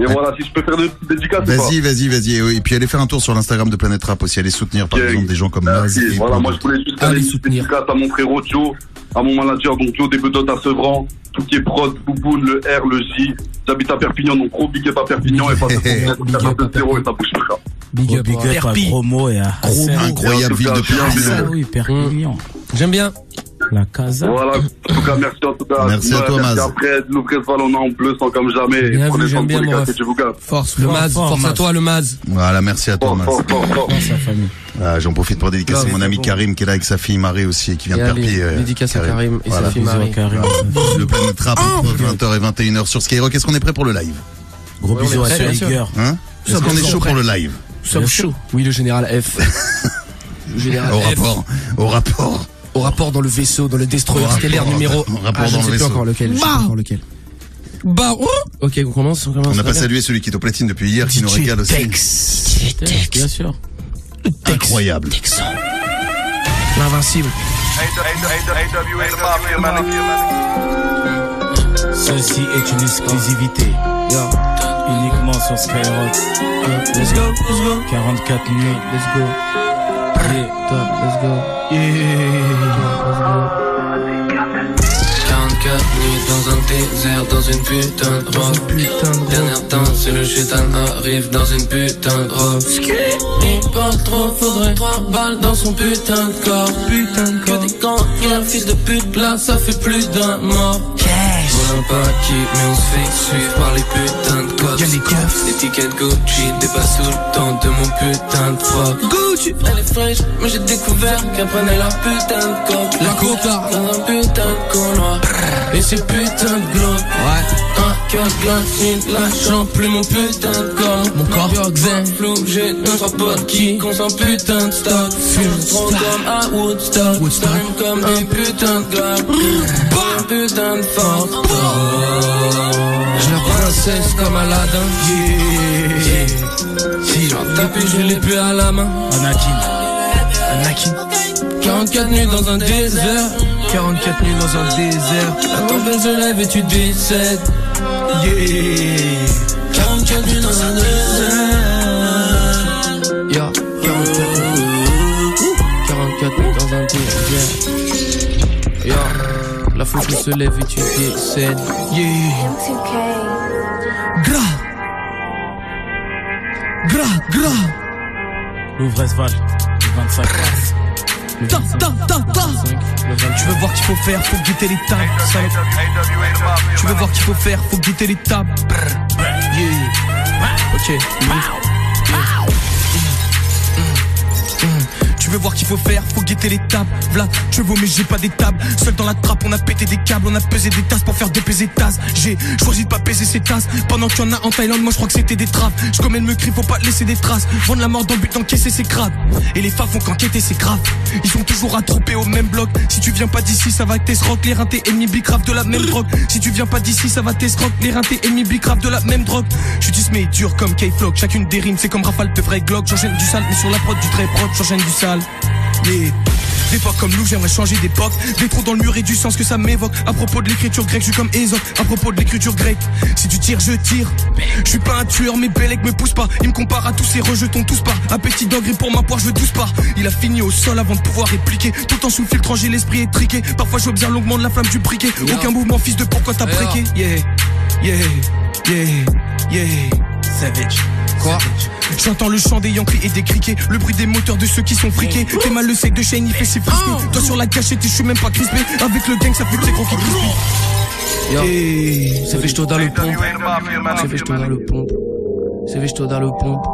Et voilà, si je peux faire dédicaces ou pas Vas-y, vas-y, vas-y. Et puis allez faire un tour sur l'Instagram de Planète Rap aussi. Allez soutenir par exemple des gens comme Maz. Et Voilà, moi je voulais juste une soutenir. dédicace à mon frérot Joe, à mon manager, donc Joe des Bedottes à Sevran, tout qui est prod, Bouboune, le R, le J. J'habite à Perpignan, donc gros big up à Perpignan et pas de zéro et ça bouge pas. Big up. Big up gros mots et Hassan. incroyable ville de Perpignan. Perpignan. J'aime bien. La casa. Voilà, en tout cas, merci en tout cas. Merci à toi, merci Maz. Après, l'Ouvresval, on est en bleu, sans comme jamais. Bien vu, j'aime bien. Force, Le. Maz, force à toi, le Maz. Voilà, merci à toi Maz. sa famille. Ah, J'en profite pour dédicacer mon ami bon. Karim qui est là avec sa fille Marie aussi et qui vient Et de allez, Perpi. euh, dédicace à Karim et Voilà. sa fille Marie. Karim. Le Planète Rap entre 20h et 21h sur Skyrock. Est-ce qu'on est prêt pour le live? Gros Ouais, bisous à prêt, bien sûr. Tiger. Hein Est-ce qu'on est chaud pour le live? Nous sommes chauds. Oui, le général F. Le général Au F. rapport, au rapport. Au rapport dans le vaisseau, dans le destroyer stellaire numéro. rapport Ah, je dans ne le sais plus vaisseau. encore lequel. Je sais Bah. encore lequel. Bah, oh Ok, on commence, on commence. On n'a pas salué celui qui est au platine depuis hier qui nous régale aussi. Bien sûr. Incroyable. L'invincible. Ceci est une exclusivité. Uniquement sur Skyrock. Let's go, let's go. 44 nuits. Let's go. Let's go. Let's go. 44 nuits dans un désert, dans une putain de robe. Dernière danse et le chétan arrive dans une putain de robe. Il parle trop, faudrait trois balles dans son putain de corps. Putain de Que des gants, fils de pute, là ça fait plus d'un mort. Voilà pas qui, mais on se fait suivre par les putains de cops. Y'a les cops. Des tickets Gucci, pas sous le temps de mon putain de froc. Gucci. Elle est fraîche, mais j'ai découvert qu'elle prenait leur putain de coke. La coca. Dans un putain de couloir. Et ces putains de glauques. Ouais. Un cœur glacé, lâchant plus mon putain de corps. Mon corps. zen, flou, j'ai deux trois potes qui consomment putain de stock. Fume trop comme à Woodstock. Woodstock. Fume comme des putains de glocks. Putain de. Je la princesse comme Aladdin. Yeah. Si j'en tape je l'ai plus à la main. Anakin. Anakin. 44 nuits dans un désert. 44 nuits dans un désert. La tempête se lève et tu décèdes. Yeah. 44 nuits dans un désert. La foule se lève et tu décèdes. Yeah. Gras. Gras, gras. Louvresval, le 25 mars. Le Ta, 25, ta, ta, ta. le 25. Tu veux voir qu'il faut faire, faut guetter les tables. Tu veux voir qu'il faut faire, faut guetter les tables. Yeah. Ok. Veux voir qu'il faut faire, faut guetter les tables. V'là, je veux mais j'ai pas des tables. Seul dans la trappe, on a pété des câbles, on a pesé des tasses pour faire dépaiser tasses. J'ai choisi de pas peser ces tasses. Pendant qu'il y en a en Thaïlande, moi je crois que c'était des trappes. Je commets me crie, faut pas laisser des traces. Vendre la mort dans le but d'encaisser ses crades. Et les femmes font qu'enquêter, c'est grave. Ils sont toujours attroupés au même bloc. Si tu viens pas d'ici, ça va tes rock. Les rintés ennemis bicrave de la même drogue. Si tu viens pas d'ici, ça va tes rock. Les rintés ennemis bicrave de la même drogue. Je dis mais dur comme K-Flock. Chacune des rimes, c'est comme rafale de vrai Glock. J'enchaîne du sale, mais sur la prod du très propre, j'enchaîne du sale. Yeah. Des pas comme nous, j'aimerais changer d'époque. Des trous dans le mur et du sens que ça m'évoque. À propos de l'écriture grecque, je suis comme Ésope. À propos de l'écriture grecque, si tu tires, je tire. Je suis pas un tueur, mais Bellec me pousse pas. Il me compare à tous ces rejetons, tous pas. Appétit d'engrais pour ma poire, je veux 12 pas. Il a fini au sol avant de pouvoir répliquer. Tout en sous j'ai l'esprit étriqué. Parfois, j'observe longuement de la flamme du briquet. Aucun mouvement, fils de pourquoi t'as préqué. Yeah, yeah, yeah, yeah. Savage. Quoi J'entends le chant des Yankees et des criquets Le bruit des moteurs de ceux qui sont friqués T'es mal le sec de Shane, il fait ses frisbee Toi sur la cachette, je suis même pas crispé Avec le gang, ça fait très gros qui Yo. Hey. C'est fait dans le pompe. C'est fait dans le pompe. C'est fait dans le pompe.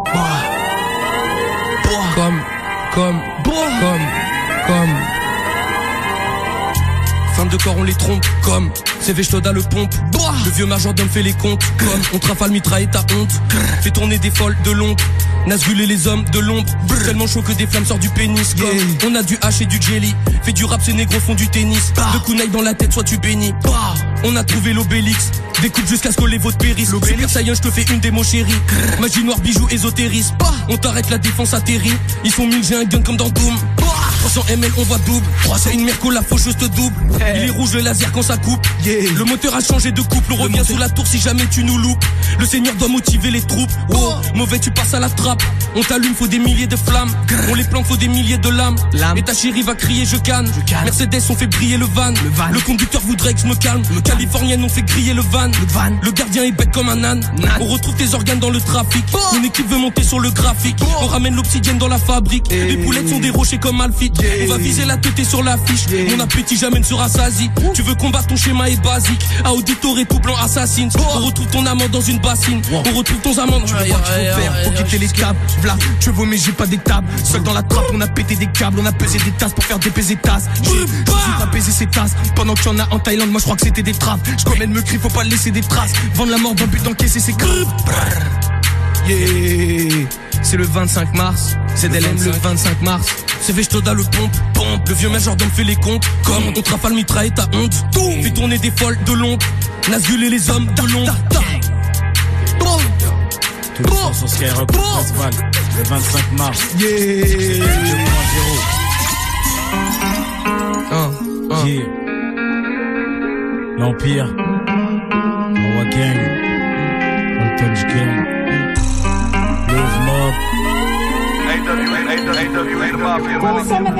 Comme, comme, comme, comme. Fin de corps, on les trompe. Comme, c'est fait dans le pompe. Le vieux majordome fait les comptes. Comme, on trafale mitraille ta honte. Fait tourner des folles de l'ombre. Nazgul et les hommes de l'ombre. Tellement chaud que des flammes sortent du pénis. Comme, on a du hache et du jelly. Fait du rap, ces négros font du tennis. De kunai dans la tête, soit tu bénis. On a trouvé l'obélix. Découpe jusqu'à ce que les vôtres périssent. Super Saiyan, je te fais une démo chérie. Magie noire, bijoux, ésotérisme. On t'arrête, la défense atterrit. Ils sont mille, j'ai un gun comme dans Doom. 300 ml, on voit double. C'est une merco, la faucheuse te double. Il est rouge le laser quand ça coupe. Le moteur a changé de couple. On revient sous la tour si jamais tu nous loupes. Le seigneur doit motiver les troupes. Oh, mauvais, tu passes à la trappe. On t'allume, faut des milliers de flammes. On les plante, faut des milliers de lames. Et ta chérie va crier, je canne. Mercedes, on fait briller le van. Le conducteur voudrait que je me calme. Le californienne, on fait griller le van. Le gardien est bête comme un âne. On retrouve tes organes dans le trafic. Mon équipe veut monter sur le graphique. On ramène l'oxygène dans la fabrique. Les poulettes sont des rochers comme On va viser la tête sur l'affiche. Mon appétit jamais ne sera sasi. Tu veux combattre ton schéma est basique. À auditor et tout blanc assassin. On retrouve ton amant dans une bassine. On retrouve ton amant. Tu veux voir qu'il faut faire, faut quitter les câbles. V'là, tu veux mais j'ai pas des tables. Seul dans la trappe, on a pété des câbles, on a pesé des tasses pour faire dépaiser tasses. J'ai pas peser ces tasses. Pendant qu'il y en a en Thaïlande, moi je crois que c'était des trappes. Je commets me crie, faut pas laisser des traces. Vendre la mort dans le but d'encaisser ses creux. Yeah, c'est le 25 mars. C'est DLM le 25 mars. C'est Vechtoda le pompe, pompe. Le vieux majordome fait les comptes. Comme on trafale mitraille ta honte. Fait tourner des folles de l'ombre. Nazgul et les hommes de les soirs sur Skyrock Festival, le 25 mars. Yeah. 2.0. Yeah. L'Empire. Mawa Gang. On Punch Gang. Mob. Put some of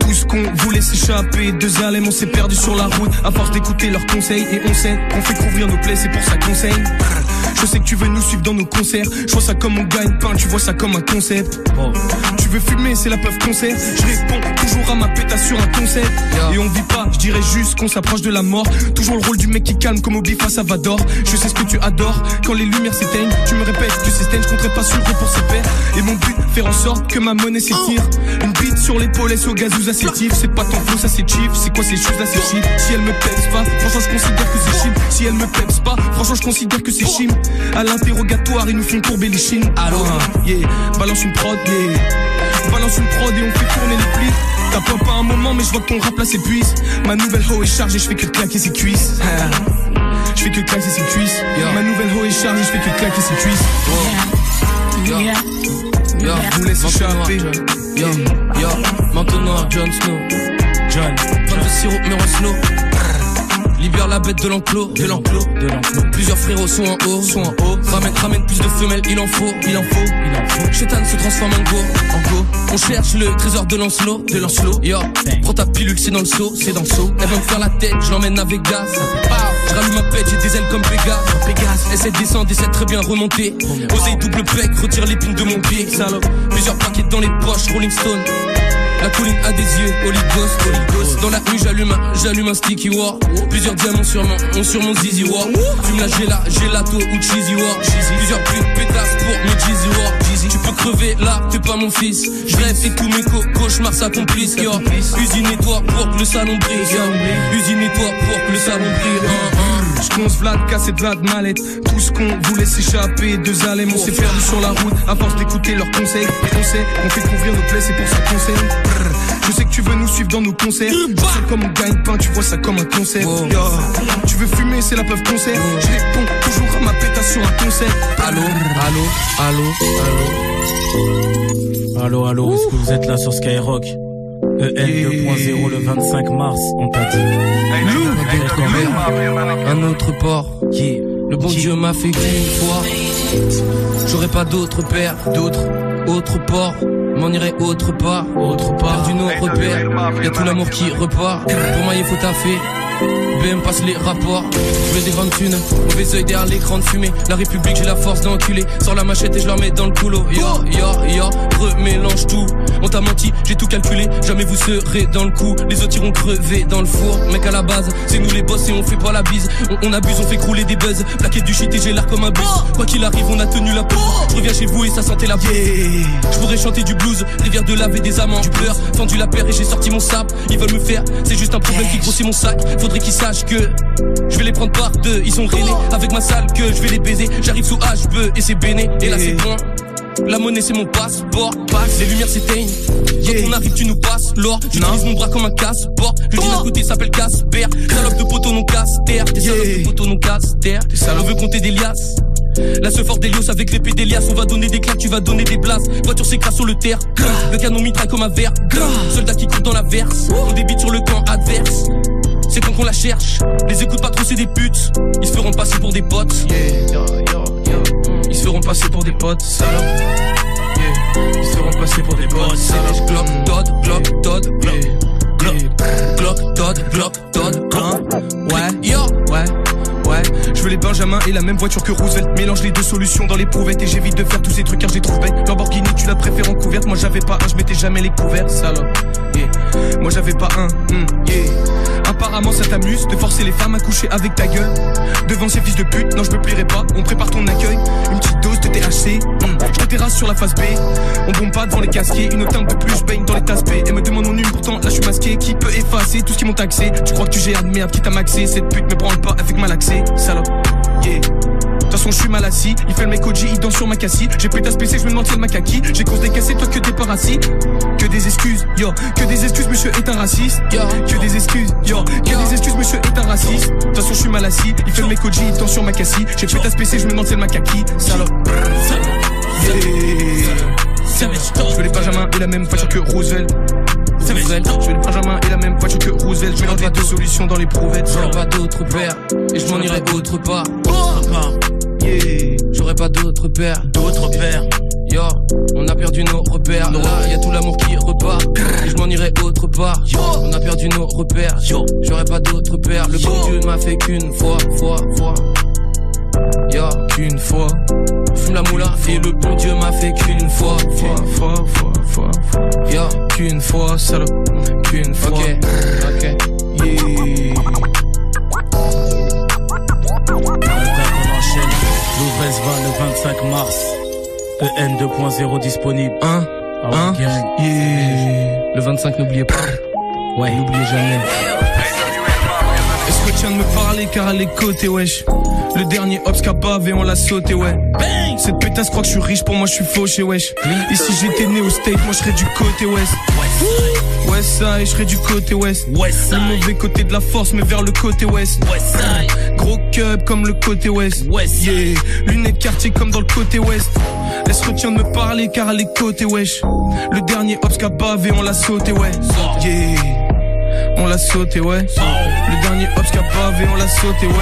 Tout ce qu'on voulait s'échapper. Deux allèmes, on s'est perdu sur la route. À force d'écouter leurs conseils Et on sait qu'on fait couvrir nos plaies C'est pour ça qu'on saigne Je sais que tu veux nous suivre dans nos concerts. Je vois ça comme on gagne pain Tu vois ça comme un concept Tu veux fumer, c'est la preuve concert Je réponds toujours à ma sur un concept Et on vit pas, je dirais juste qu'on s'approche de la mort. Toujours le rôle du mec qui calme comme Obi face à Vador. Je sais ce que tu adores. Quand les lumières s'éteignent Tu me répètes, sais Sten, je compterai pas sur eux pour ses pairs Et mon but, faire en sorte que ma monnaie s'étire. Une bite sur l'épaule et au gazous acétif C'est pas ton flow, ça c'est cheap. C'est quoi ces choses là, c'est cheap. Si elle me pèse pas, franchement je considère que c'est chim Si elle me pèse pas, franchement je considère que c'est chim À l'interrogatoire, ils nous font courber les chines Alors, yeah, balance une prod, yeah. Balance une prod et on fait tourner les plis T'as pas un moment mais je vois que ton rap là s'épuise Ma nouvelle ho est chargée, je fais que claquer ses cuisses. Je fais que claquer ses cuisses. Ma nouvelle ho est chargée, je fais que claquer ses cuisses. Yeah. Yo, Vous laisse échapper. Yo, yo, maintenant Jon Snow. John, plein de sirop, mais en slow. Libère la bête de l'enclos, de l'enclos, de l'enclos. Plusieurs frérots sont en haut, sont en haut. Ramène, ramène plus de femelles, il en faut, il en faut, il en faut. Chétan se transforme en go, en go. On cherche le trésor de Lancelot, de Lancelot. Yo, prends ta pilule, c'est dans le seau, c'est dans le seau. Elle veut me faire la tête, je l'emmène à Vegas. Pow, je rallume ma pète, j'ai des ailes comme Pégase. Pégase, essaie de descendre, essaie de très bien remonter. Oseille double bec, retire l'épine de mon pied. Plusieurs paquets dans les poches, Rolling Stone. La colline a des yeux, Holy Ghost, Holy Ghost. Dans la rue, j'allume un, j'allume un sticky war. Plusieurs diamants sur mon, on sur mon zizi war. Fume la gela, gelato ou cheesy war. Plusieurs putes pétasses pour mes cheesy war. Tu peux crever là, t'es pas mon fils. Je rêve et tous mes co cauchemars s'accomplissent. Usine-toi pour que le salon brille. Usine-toi pour que le salon brille. J'conce Vlad, cassé de Vlad mallette Tout ce qu'on voulait s'échapper Deux Alem, on s'est perdu sur la route. À force d'écouter leurs conseils Les conseils qu'on fait couvrir nos plaies C'est pour ça qu'on s'aime Brr. Je sais que tu veux nous suivre dans nos concerts. Je sais comme on gagne pain Tu vois ça comme un concert. Yo. Tu veux fumer c'est la preuve concert Je réponds toujours à ma pétasse sur un concert. Allô, allô, allô, allô. Allô, allô, est-ce que vous êtes là sur Skyrock? EN 2.0 le 25 mars, on t'a dit. Un autre port. Le bon Dieu m'a fait qu'une fois. J'aurais pas d'autre père, d'autres, autre port. M'en irai autre part, autre part. Perdu nos repères. Y'a tout l'amour qui repart. Pour moi, il faut taffer. BM passe les rapports, je veux des grandes thunes, mauvais oeil derrière l'écran de fumée. La République, j'ai la force d'enculer. Sors la machette et je leur mets dans le couloir. Yo, yo, yo, remélange tout. On t'a menti, j'ai tout calculé. Jamais vous serez dans le coup. Les autres iront crever dans le four. Mec, à la base, c'est nous les boss et on fait pas la bise. On, on abuse, on fait crouler des buzz. Plaquette du shit et j'ai l'air comme un bus. Quoi qu'il arrive, on a tenu la pause. Je reviens chez vous et ça sentait la yeah. Je pourrais chanter du blues, rivière de lave et des amants. Du pleur, fendu la paire et j'ai sorti mon sable. Ils veulent me faire, c'est juste un problème qui grossit mon sac. Faudrait qu'ils sachent que je vais les prendre par deux. Ils sont rênés avec ma salle que je vais les baiser. J'arrive sous HB et c'est béné. Et là c'est bon. La monnaie c'est mon passeport, passe, les lumières s'éteignent. Quand on arrive, tu nous passes l'or. J'utilise mon bras comme un casse-port. Le jean à côté s'appelle Casper. Salope de poteau non casse-terre. T'es salope de poteau non casse-terre. On veut compter des liasses. La fort d'Elios avec l'épée d'Elias, on va donner des claques, tu vas donner des places. Voiture s'écrase sur le terre, le canon mitraille comme un verre. Soldat qui court dans la verse, on débite sur le camp adverse. C'est quand qu'on la cherche, les écoute pas trop, c'est des putes. Ils se feront passer pour des potes. Ils se feront passer pour des potes Salope yeah. Ils se feront passer pour des potes C'est Glock, Todd, Glock, Todd, Glock, Todd, Glock, Todd, Hein? Ouais, yo, ouais. Ouais, je veux les Benjamins et la même voiture que Roosevelt. Mélange les deux solutions dans l'éprouvette et j'évite de faire tous ces trucs car j'ai trouvé. Lamborghini, tu la préfères en couverte. Moi j'avais pas un, je mettais jamais les couverts, salope. Moi j'avais pas un, hmm, yeah. Apparemment ça t'amuse de forcer les femmes à coucher avec ta gueule. Devant ces fils de pute, non je me plierai pas. On prépare ton accueil, une petite dose de THC. hmm. Je te terrasse sur la face B. On bombe pas devant les casquets, une teinte de plus, je baigne dans les tasses B. Elle me demande mon numéro, pourtant là je suis masqué. Qui peut effacer tout ce qu'ils m'ont taxé? Tu crois que tu gères de merde qui t'a maxé? Cette pute me branle pas avec malaxé, salope. Yeah. De toute façon, je suis mal assis. Il fait le mec OG, il danse sur ma cassie. J'ai pétasse PC, je me demande si kaki. J'ai cause des cassés, toi que des parasites. Que des excuses, yo. Que des excuses, monsieur est un raciste. Yo. Que des excuses, yo. Que des excuses, monsieur est un raciste. De toute façon, je suis mal assis. Il fait le mec OG, il danse sur ma cassie. J'ai pétasse PC, je me demande si m'a kaki. Salope. Yeah. Je veux les Benjamins et la même voiture que Roosevelt. Je veux les Benjamins et la même voiture que Roosevelt. Je les deux solutions dans les prouvettes. J'aurais pas d'autre père et je m'en irai autre part. J'aurais pas d'autre père. D'autres pères. Yo, on a perdu nos repères. Là, y a tout l'amour qui repart. Et je m'en irai autre part. On a perdu nos repères. J'aurais pas d'autre père. Le bon Dieu ne m'a fait qu'une fois, fois, fois. Yo, qu'une fois. Fume la moula et le bon Dieu m'a fait qu'une fois, fois, fois, fois, fois, fois. Yo, qu'une fois, salope. Qu'une fois. Ok, ok. Yeah. L'Ouvresse va le 25 mars. EN 2.0 disponible. Hein? Ah ouais, Hein? Gang. Yeah. Le 25, n'oubliez pas. Ouais. N'oubliez jamais. Est-ce que tu viens de me parler car elle est côté wesh? Le dernier qu'a bavé, on l'a sauté, ouais. Cette pétasse croit que je suis riche, pour moi je suis fauché, wesh. Et si j'étais né au state, moi je serais du côté ouest. West side, je serais du côté ouest. Le mauvais côté de la force, mais vers le côté ouest. Gros cub comme le côté ouest. Yeah. Lunettes quartier comme dans le côté ouest. Elle se retient de me parler car elle est côté wesh? Le dernier Ops qu'a bavé, on l'a sauté, ouais. Yeah. On l'a sauté, ouais. Le dernier Ops qu'a bavé, on l'a sauté, ouais.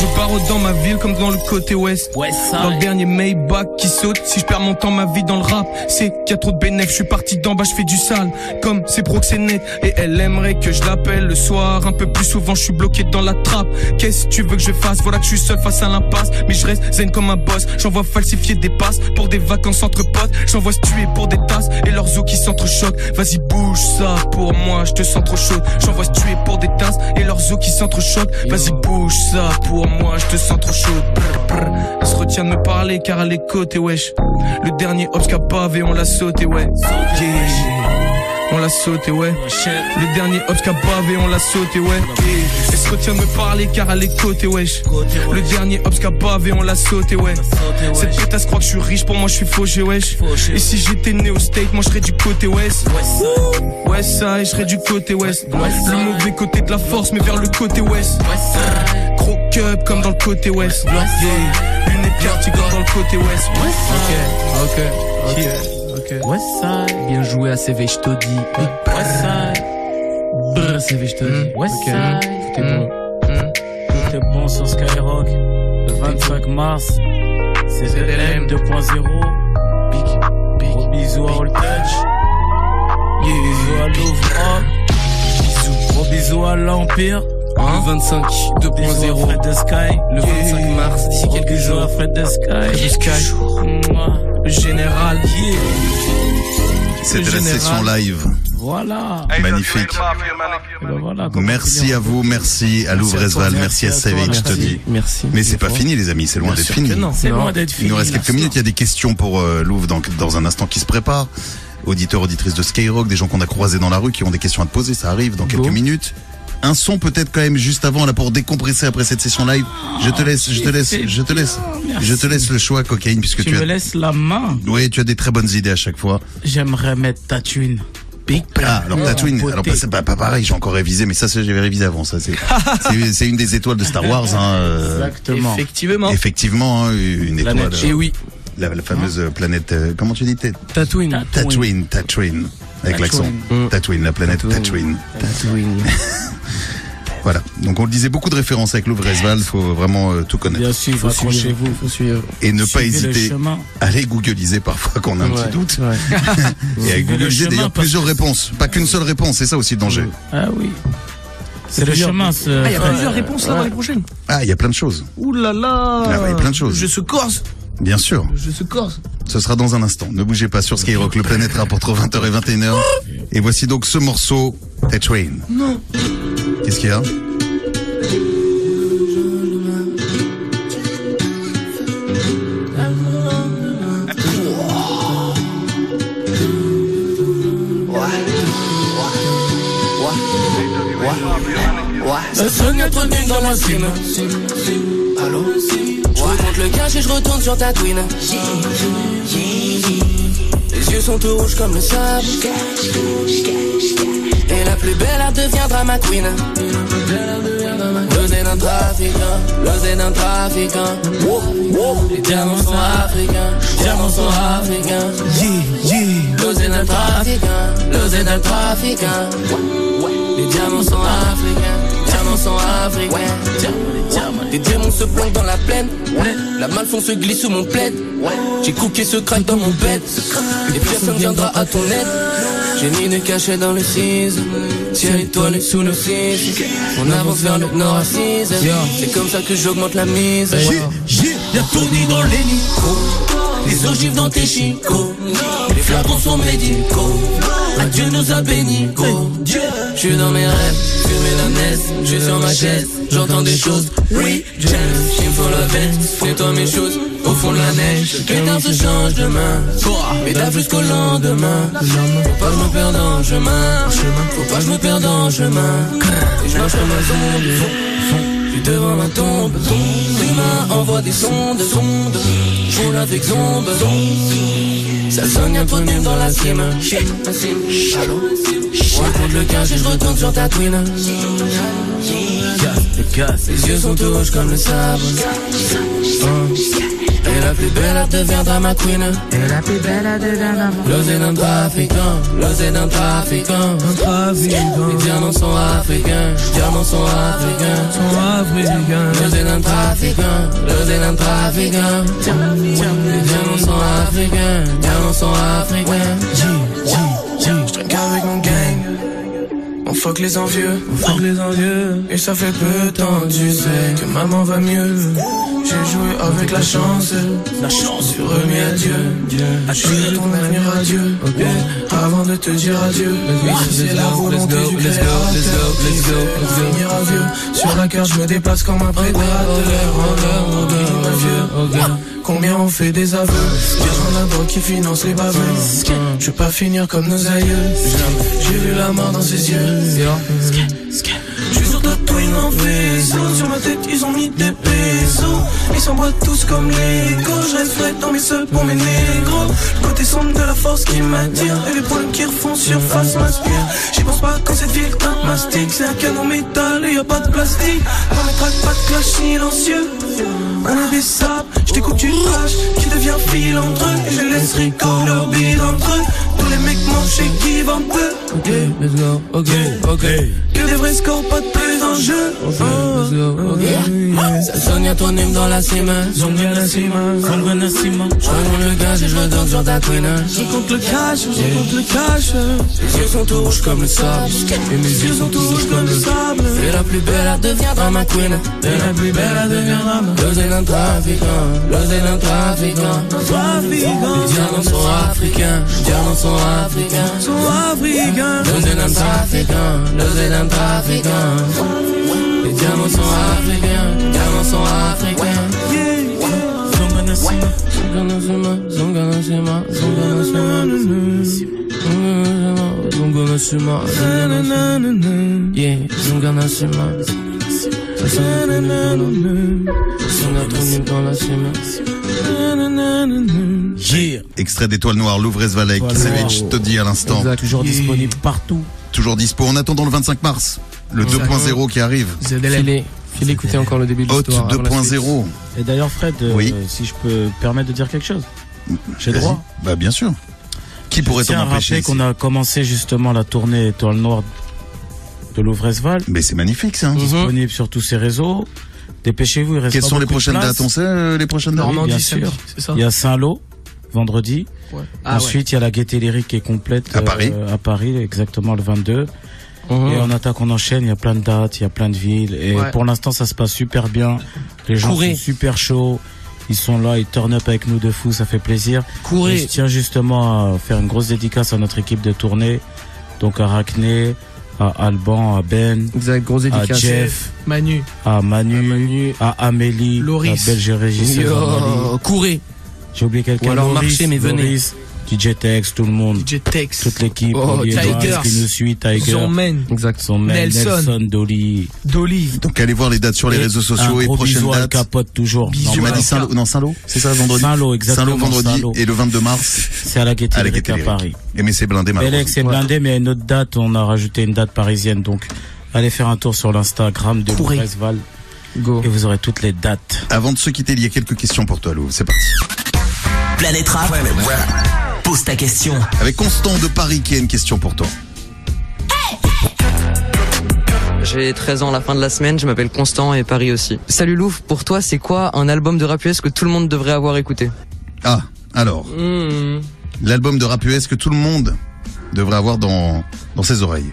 Je pars dans ma ville comme dans le côté ouest. Dans le dernier Maybach qui saute. Si je perds mon temps, ma vie dans le rap, c'est qu'il y a trop de bénéfices. Je suis parti d'en bas, je fais du sale. Comme c'est proxénète. Et elle aimerait que je l'appelle le soir. Un peu plus souvent, je suis bloqué dans la trappe. Qu'est-ce que tu veux que je fasse? Voilà que je suis seul face à l'impasse. Mais je reste zen comme un boss. J'envoie falsifier des passes pour des vacances entre potes. J'envoie se tuer pour des tasses et leurs os qui s'entrechoquent. Vas-y, bouge ça pour moi, je te sens trop chaud. J'envoie se tuer pour des tasses et leurs os qui s'entrechoquent. Vas-y, bouge ça pour moi, je te sens trop chaud. Brr, brr. Elle se retient de me parler car elle est côté, wesh. Le dernier Ops qu'a bavé, on l'a sauté, ouais. Yeah. On l'a sauté, ouais. Le dernier Ops qu'a bavé, on l'a sauté, ouais. Elle se retient de me parler car elle est côté, wesh. Le dernier Ops qu'a bavé, on l'a sauté, ouais. Cette pétasse croit que je suis riche, pour moi je suis fauché, wesh. Et si j'étais né au state, moi je serais du côté ouest. West side, je serais du côté ouest. Le mauvais côté de la force, mais vers le côté ouest. Gros cub comme dans le côté ouest. Lunettes quartier comme dans le côté ouest. Ok, ok, ok. Westside. Bien joué à CV, je te dis. Westside. Brr, CV, je te dis. Westside. Ok. Tout est bon. Tout est bon sur Skyrock. Le 25 mars. C'est LM 2.0. Big. Gros bisous à All Touch. Bisous à Louvre. Bisous. Gros bisous à l'Empire. Hein? Le 25 Bisous à 2.0. Fred de Sky. Le 25 mars, d'ici quelques jours. Fred de Sky. Fred de Sky. Général, yeah. C'était la général. session live. Voilà. Magnifique. Ben voilà, Merci à vous, merci à Louvre Esval, merci à Savage, je te merci. dis. Merci. Mais c'est pas fini les amis, c'est loin d'être fini. C'est loin d'être fini. Il nous reste quelques minutes, il y a des questions pour euh, Louvre dans, dans un instant qui se prépare. Auditeurs, auditrices de Skyrock, des gens qu'on a croisés dans la rue qui ont des questions à te poser, ça arrive dans quelques Bon. minutes. Un son peut-être quand même juste avant là pour décompresser après cette session live. Je te laisse, je te laisse, je te laisse, bien, merci. je te laisse le choix cocaïne puisque Tu tu, me as, laisses la main. oui, tu as des très bonnes idées à chaque fois. J'aimerais mettre ta thune. Big Ah, alors Tatooine, alors pas- c'est pas, pas pareil, j'ai encore révisé, mais ça, c'est- j'avais révisé avant, ça, c'est, une des étoiles de Star Wars, hein, euh, Exactement. Effectivement. effectivement, hein, une étoile, Planète. euh, Et oui, la, la fameuse euh, planète, euh, comment tu dis, Tat- Tatooine. Tatooine, Tatooine, avec l'accent, Mm. Tatooine, la planète Tatooine. Tatooine. Voilà. Donc on le disait beaucoup de références avec Louvre Esval, faut vraiment euh, tout connaître. Bien sûr, Faut suivre. accrochez-vous. Faut suivre. Et ne pas hésiter à aller googliser parfois quand on a un Ouais, petit doute. ouais. Et à googliser d'ailleurs plusieurs que- réponses, pas qu'une seule réponse, c'est ça aussi le danger. Ah oui. C'est le chemin, ce. Ah, il y a plusieurs réponses là dans les prochaines. Ah, il y a plein de choses. Ouh là là. Ah ouais, plein de choses. Je se corse. Bien sûr. Je se corse. Ce sera dans un instant. Ne bougez pas sur Skyrock, le planète rap entre 20h et 21h. Et voici donc ce morceau, Tatooine. Non. Qu'est-ce qu'il y a? Dans la cime. Allô? Je remonte le cash et je retourne sur ta twin. Les yeux sont tout rouges comme le sable. Et la plus belle, elle deviendra ma queen. L'osé d'un trafiquant, l'osé d'un trafiquant. Les diamants sont africains, les diamants sont africains. L'osé d'un trafiquant, l'osé d'un trafiquant. Les diamants sont africains, les diamants sont africains. Les démons se planquent dans la plaine. La malfon se glisse sous mon plaid. J'ai cooké ce crack dans mon bed. Et personne viendra à ton aide. J'ai mis des cachets dans le 6 Tiens étoilé sous le 6 On avance vers le nord à 6 C'est comme ça que j'augmente la mise. Y'a Tony dans les micros Les ogives dans tes chicots Les flacons sont médicaux Adieu nous a bénis. Gros Dieu. Je suis dans mes rêves. Fumer la messe. Je suis sur ma chaise. J'entends des choses. Oui James Il me faut la veste Nettoie mes choses. Au fond de la neige. Temps se changent demain Mais d'ave jusqu'au lendemain. Faut pas que je me perde en chemin. Faut pas que je me perde en chemin. Et je marche comme un zombie Puis devant ma tombe, l'humain envoie des sondes, sondes. Je roule avec zombe, ça sonne un tonnerre dans la cime. Je raconte le cage et je retourne sur ta twin. Les yeux sont tout rouges comme le sable. Hein. Et la plus belle elle deviendra ma queen. Et la plus belle elle deviendra ma L'osé d'un trafiquant, l'osé d'un trafiquant. Un trafiquant. Les diamants sont africains, diamants sont africains. Sont africains. L'osé d'un trafiquant, l'osé d'un trafiquant. Les diamants sont africains, diamants sont africains. Je traîne qu'avec mon gang. On fuck les envieux, on fuck les envieux. Et ça fait peu de temps, tu sais, que maman va mieux. J'ai joué avec la chance, la chance, j'ai remis à Dieu. Je suis ton avenir à Dieu. Avant de te dire adieu, oui, c'est la volonté du créateur. Finir à vieux, sur la carte, je me dépasse comme un préparateur. Combien on fait des aveux Dire la drogue qui finance les baveux Je veux pas finir comme nos aïeux J'ai vu la mort dans ses yeux Je suis sur ta twin en vaisseau Sur ma tête ils ont mis des pesos. Ils s'emboîtent tous comme Lego. Je reste dans mes seuls pour mes négros. Le côté sombre de la force qui m'attire. Et les problèmes qui refont surface m'inspirent. J'y pense pas quand cette ville tape mastic C'est un canon métal et y a pas de plastique. Dans mes tracks pas de clash silencieux. Indécissable, je t'écoute, tu tu deviens philanthrope Et je laisse Rico leur bide entre eux Tous les mecs et give un peu Ok, let's go, ok, ok. Que des vrais scores, pas de plus d'enjeux Let's go, ok. Ça sonne à ton hymne dans la cime. Zonga la cima, zonga la cima Je remonte le gaz et je redonne sur ta queen. Je compte le cash, je compte le cash Les yeux sont tout rouges comme le sable. Et mes yeux sont tout rouges comme le sable. Et la plus belle, elle deviendra ma queen. Et la plus belle, elle deviendra ma L'osé d'un trafiquant, l'osé d'un trafiquant. Trafiquant. Les diamants sont africains, les diamants sont africains. Sont africains. L'osé d'un trafiquant, l'osé d'un trafiquant. Les diamants sont africains, les diamants sont africains. Yeah, Yeah. Extrait d'étoile noire, Louvres Valley, qui Savage te dit à l'instant. Toujours disponible partout. Toujours dispo. En attendant le 25 mars, le 2.0 qui arrive. Filez, filez écouter encore le début de Haute l'histoire. avant la suite. 2.0. Et d'ailleurs, Fred, euh, Oui. si je peux permettre de dire quelque chose, j'ai droit. Bah bien sûr. Qui pourrait t'en empêcher qu'on a commencé justement la tournée Étoile Noire de Louvresval. Mais c'est magnifique ça. Disponible sur tous ces réseaux. Dépêchez-vous, il reste Quelles sont les beaucoup de prochaines dates On sait euh, les prochaines dates Oui, bien sûr. ça Il y a Saint-Lô, vendredi. Ouais. Ah Ensuite, il y a la Gaieté Lyrique qui est complète. À Paris. À Paris, exactement le 22. Mhm. Et on attaque, on enchaîne, il y a plein de dates, il y a plein de villes. Et Ouais. pour l'instant, ça se passe super bien. Les gens sont super chauds. Ils sont là, ils turn up avec nous de fou, ça fait plaisir. Courez. Et je tiens justement à faire une grosse dédicace à notre équipe de tournée. Donc à Racné, à Alban, à Ben, Exact, grosse à. Jeff, Manu à Manu, Manu. à Amélie, Loris. la belge régisseuse Amélie. Yo, courez. J'ai oublié quelqu'un. Ou alors Loris, marchez, mais venez. Loris, DJ Tex, tout le monde. DJ Tex Toute l'équipe, Oh, Olivier Tigers. Qui nous suit, Tiger, Son man Exact. son mec, Nelson. Nelson, Dolly. Dolly Donc allez voir les dates sur les Et réseaux un sociaux et gros prochaines dates. Capote toujours. Bisous. Tu m'as dit Saint-Lô, non Saint-Lô, c'est ça vendredi Saint-Lô, exactement, Saint-Lô vendredi Saint-Lô. et le 22 mars C'est à la Gaîté à la Gaîté à. Paris. Et mais c'est blindé malheureusement. c'est blindé, mais il y a une autre date, on a rajouté une date parisienne, donc allez faire un tour sur l'Instagram de. Louvresval Go. et vous aurez toutes les dates. Avant de se quitter, il y a quelques questions pour toi, Lou. C'est parti. Planète Rap. Pose ta question. Avec Constant de Paris qui a une question pour toi. J'ai 13 ans à la fin de la semaine, je m'appelle Constant et Paris aussi. Salut Louf, pour toi c'est quoi un album de rap US que tout le monde devrait avoir écouté? Ah, alors, Hmm. l'album de rap US que tout le monde devrait avoir dans, dans ses oreilles.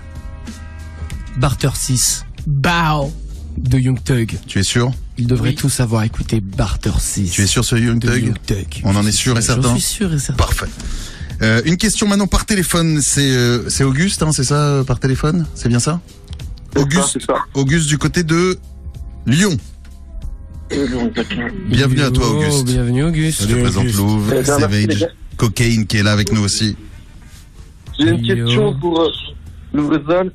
Barter 6 Bow de Young Thug. Tu es sûr? Ils devraient tous avoir écouté Barter 6. Tu es sûr sur Young de Thug? Young Thug. On en est sûr et Je certain suis sûr et certain. Parfait. Euh, une question maintenant par téléphone, c'est euh, c'est Auguste, hein, c'est ça, euh, par téléphone? C'est bien ça? Auguste, Auguste du côté de Lyon. Bienvenue à toi Auguste. Bienvenue Auguste. Je te présente Louvre, Savage. Cocaine qui est là avec nous aussi. J'ai une question pour euh, Louvresval.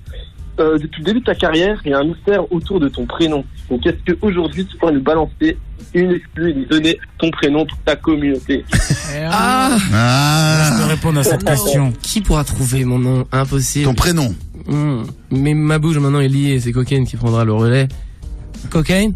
Euh, depuis le début de ta carrière, il y a un mystère autour de ton prénom. Donc, est-ce qu'aujourd'hui, tu pourrais nous balancer une exclue et nous donner ton prénom pour ta communauté Ah, Ah. Je peux répondre à cette question. Qui pourra trouver mon nom Impossible. Ton prénom. Hmm. Mais ma bouche maintenant est liée, c'est Cocaine qui prendra le relais. Cocaine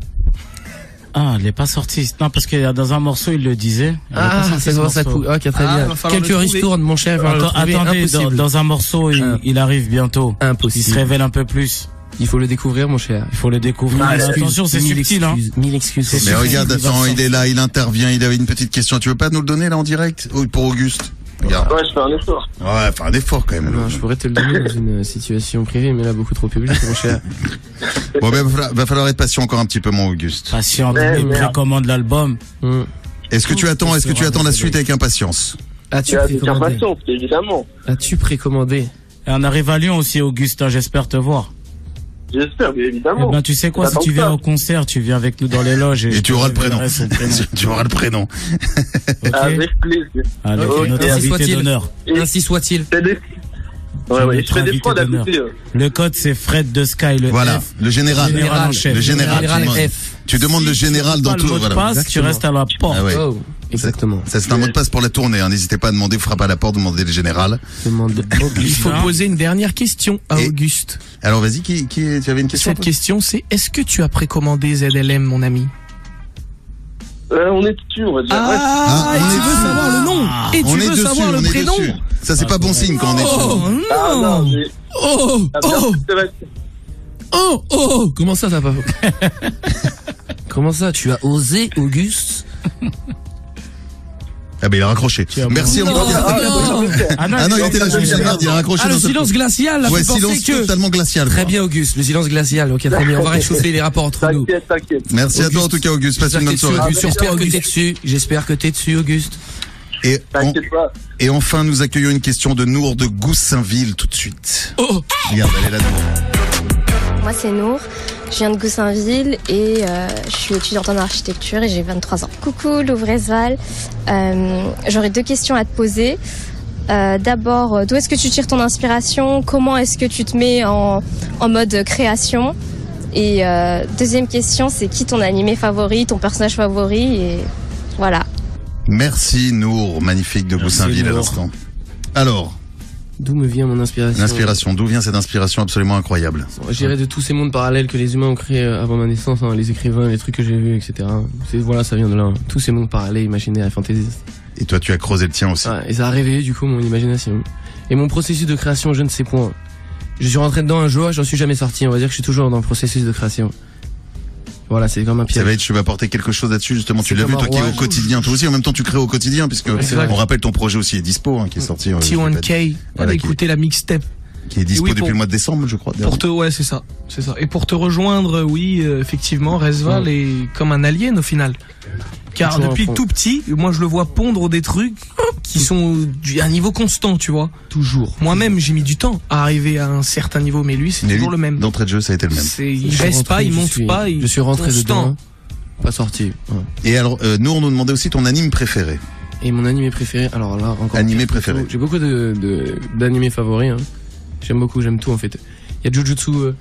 Ah, elle est pas sortie. Non, parce que dans un morceau, il le disait. Elle Ah, c'est morceau. coule. Ok, très Ah, bien. Quelques ristournes, mon cher. Attends, attendez, dans, dans un morceau, il, Ah. il arrive bientôt. Il Impossible. se révèle un peu plus. Il faut le découvrir, mon cher. Il faut le découvrir. Excuses, attention, c'est subtil, hein. excuses, Mille excuses. C'est Mais subtil, regarde, il attends, il est là, il intervient, il avait une petite question. Tu veux pas nous le donner là en direct? Oui, Pour Auguste? Regarde. Ouais, je fais un effort. Ouais, fais un effort quand même. Non, je pourrais te le donner dans une situation privée, mais là, beaucoup trop publique, mon cher. Bon, ben, va falloir, va falloir être patient encore un petit peu, mon Auguste. Patient, merde. précommande l'album. Hmm. Est-ce que tu attends, est-ce que tu attends la suite avec impatience As-tu précommandé. As-tu précommandé Et on arrive à Lyon aussi, Augustin, j'espère te voir. J'espère, mais Eh évidemment. ben, tu sais quoi, si tu viens ça. au concert, tu viens avec nous dans les loges et, Et tu auras le prénom. tu auras le prénom. Avec plaisir. Allez, Ok, notre ainsi invité soit-il. d'honneur. Ainsi soit-il. Ouais, ouais, je fais des fois euh. Le code, c'est Fred de Sky, le Voilà, F. le général. Général en chef. Le général. Général tu, demandes- F. tu demandes le général dans tout. le mot de voilà. passe, tu restes à la porte. Ah ouais. Oh, exactement. Ça, c'est un mot de passe pour la tournée. hein. N'hésitez pas à demander, vous frappez à la porte, demandez le général. Il faut poser une dernière question à Et- Auguste. Alors vas-y, qui, qui, tu avais une question Cette question, c'est est-ce que tu as précommandé ZLM, mon ami Euh, on est dessus, on va dire. Ouais. Ah, et on tu est veux dessus. savoir le nom Et On tu est veux dessus, savoir le on est prénom. Ça, c'est pas bon signe quand on est Oh dessus. Ah, non, Oh Ah, Oh. Oh Oh Comment ça, t'as pas Comment ça Tu as osé, Auguste Ah ben il a raccroché. Merci cas. Ah, non. Ah non, il était là, je me suis dit, merde, il a raccroché. Ah, le silence glacial, là, Ouais, silence que... totalement glacial. Très bien, Auguste, le silence glacial. Ok, très bien, on va réchauffer les rapports entre nous. T'inquiète, t'inquiète. Merci à toi en tout cas, Auguste. Passe une bonne soirée. J'espère que t'es dessus. J'espère que t'es dessus, Auguste. Et, pas. et enfin, nous accueillons une question de Nour de Goussainville tout de suite. Oh Regarde, elle est là Nour. Moi, c'est Nour. Je viens de Goussainville et euh, je suis étudiante en architecture et j'ai 23 ans. Coucou, Louvresval. Euh, J'aurais deux questions à te poser. Euh, D'abord, d'où est-ce que tu tires ton inspiration? Comment est-ce que tu te mets en, en mode création? Et euh, deuxième question, c'est qui ton animé favori, ton personnage favori? Et voilà. Merci Nour, magnifique de Goussainville à l'instant. Alors, D'où me vient mon inspiration l'inspiration, d'où vient cette inspiration absolument incroyable Je dirais de tous ces mondes parallèles que les humains ont créés euh, avant ma naissance, hein, les écrivains, les trucs que j'ai vus, etc. Voilà, ça vient de là. hein. Tous ces mondes parallèles, imaginaires et fantaisistes. Et toi, tu as creusé le tien aussi. Ouais, et ça a réveillé du coup mon imagination. Et mon processus de création, je ne sais point. Je suis rentré dedans un jour, j'en suis jamais sorti. On va dire que je suis toujours dans le processus de création. Voilà, c'est comme un piège. Ça va être, tu vas apporter quelque chose là-dessus justement. Tu l'as vu toi qui est au quotidien, toi aussi en même temps tu crées au quotidien puisque on rappelle ton projet aussi est dispo, hein, qui est sorti. euh, je l'ai pas dit. T1K, Voilà, qui- écouter la mixtape. Qui est dispo Oui, depuis le mois de décembre, je crois. Pour te, ouais, c'est ça, c'est ça. Et pour te rejoindre, oui, euh, effectivement, Resval Ouais. est comme un alien au final. Car Toujours depuis tout petit, moi je le vois pondre des trucs qui sont à un niveau constant, tu vois. Toujours. Moi-même, j'ai mis du temps à arriver à un certain niveau, mais lui, c'est toujours lui, le même. D'entrée de jeu, ça a été le même. C'est, il Je baisse rentré, pas, il monte suis- pas, il Je suis rentré constant. dedans, pas sorti. Ouais. Et alors, euh, nous on nous demandait aussi ton anime préféré. Et mon animé préféré, alors là encore. Animé préféré. J'ai beaucoup de de- d'animés favoris. Hein. J'aime beaucoup, j'aime tout en fait. Il y a Jujutsu. euh,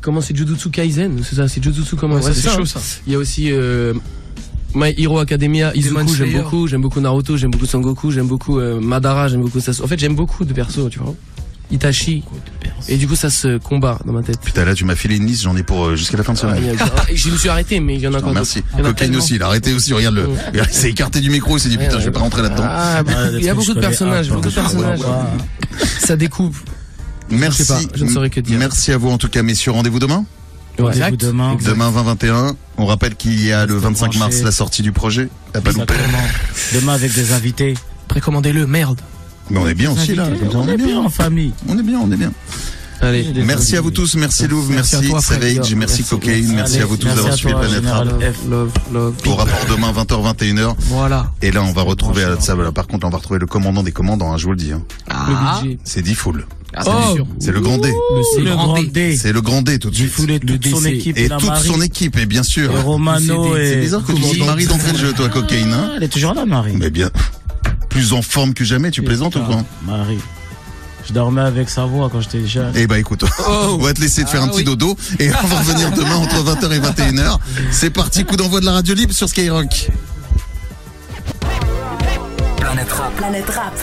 comment c'est Jujutsu Kaisen C'est ça, c'est Jujutsu comment Ouais, ça, c'est chaud, ça. Il y a aussi euh, My Hero Academia, Izuku, j'aime beaucoup, j'aime beaucoup Naruto, j'aime beaucoup Sangoku, j'aime beaucoup euh, Madara, j'aime beaucoup ça. En fait, j'aime beaucoup de persos, tu vois. Itachi. Et du coup, ça se combat dans ma tête. Putain là, tu m'as filé une liste, j'en ai pour euh, jusqu'à la fin de Ah, semaine. je me suis arrêté, mais il y en a encore merci. Cocaine aussi, il a arrêté aussi, regarde le. Il s'est écarté du micro, il s'est dit putain, je vais pas rentrer là-dedans. Ah, bah, il y a beaucoup de personnages, beaucoup de personnages. Ça découpe. Merci. Je sais pas, je ne saurais que dire. Merci à vous en tout cas, messieurs. Rendez-vous demain Rendez-vous demain. Demain 20-21. On rappelle qu'il y a le 25 mars la sortie du projet. Pas. Demain avec des invités. Précommandez-le, merde. Mais on est bien aussi là. On est bien en famille. On est bien, on est bien. Allez. Merci à vous tous, merci Louvre, Merci merci à toi, Fred. Savage, merci Cocaine, merci à vous tous d'avoir suivi Planète Rap. Général F. Love, love. Au rapport demain 20h-21h. Voilà. Et là, on va retrouver, à ça, voilà, par contre, on va retrouver le commandant des commandants, hein, je vous le dis. hein. Ah, Le budget. C'est D-Full. ah, Oh. c'est sûr. C'est le grand D. C'est le grand D. C'est le grand D tout de suite. Foulé toute son équipe. Et la toute Marie. son équipe, et bien sûr. Et Romano et. C'est bizarre que tu dises Marie d'entrée de jeu, toi, Cocaine, hein Ah, Elle est toujours là, Marie. Mais bien, plus en forme que jamais, tu plaisantes ou quoi Marie. Je dormais avec sa voix quand j'étais jeune. Eh bah écoute, on va te laisser te faire un Ah petit oui. dodo et on va revenir demain entre 20h et 21h. C'est parti, coup d'envoi de la radio libre sur Skyrock. Planète Rap. Planète Rap.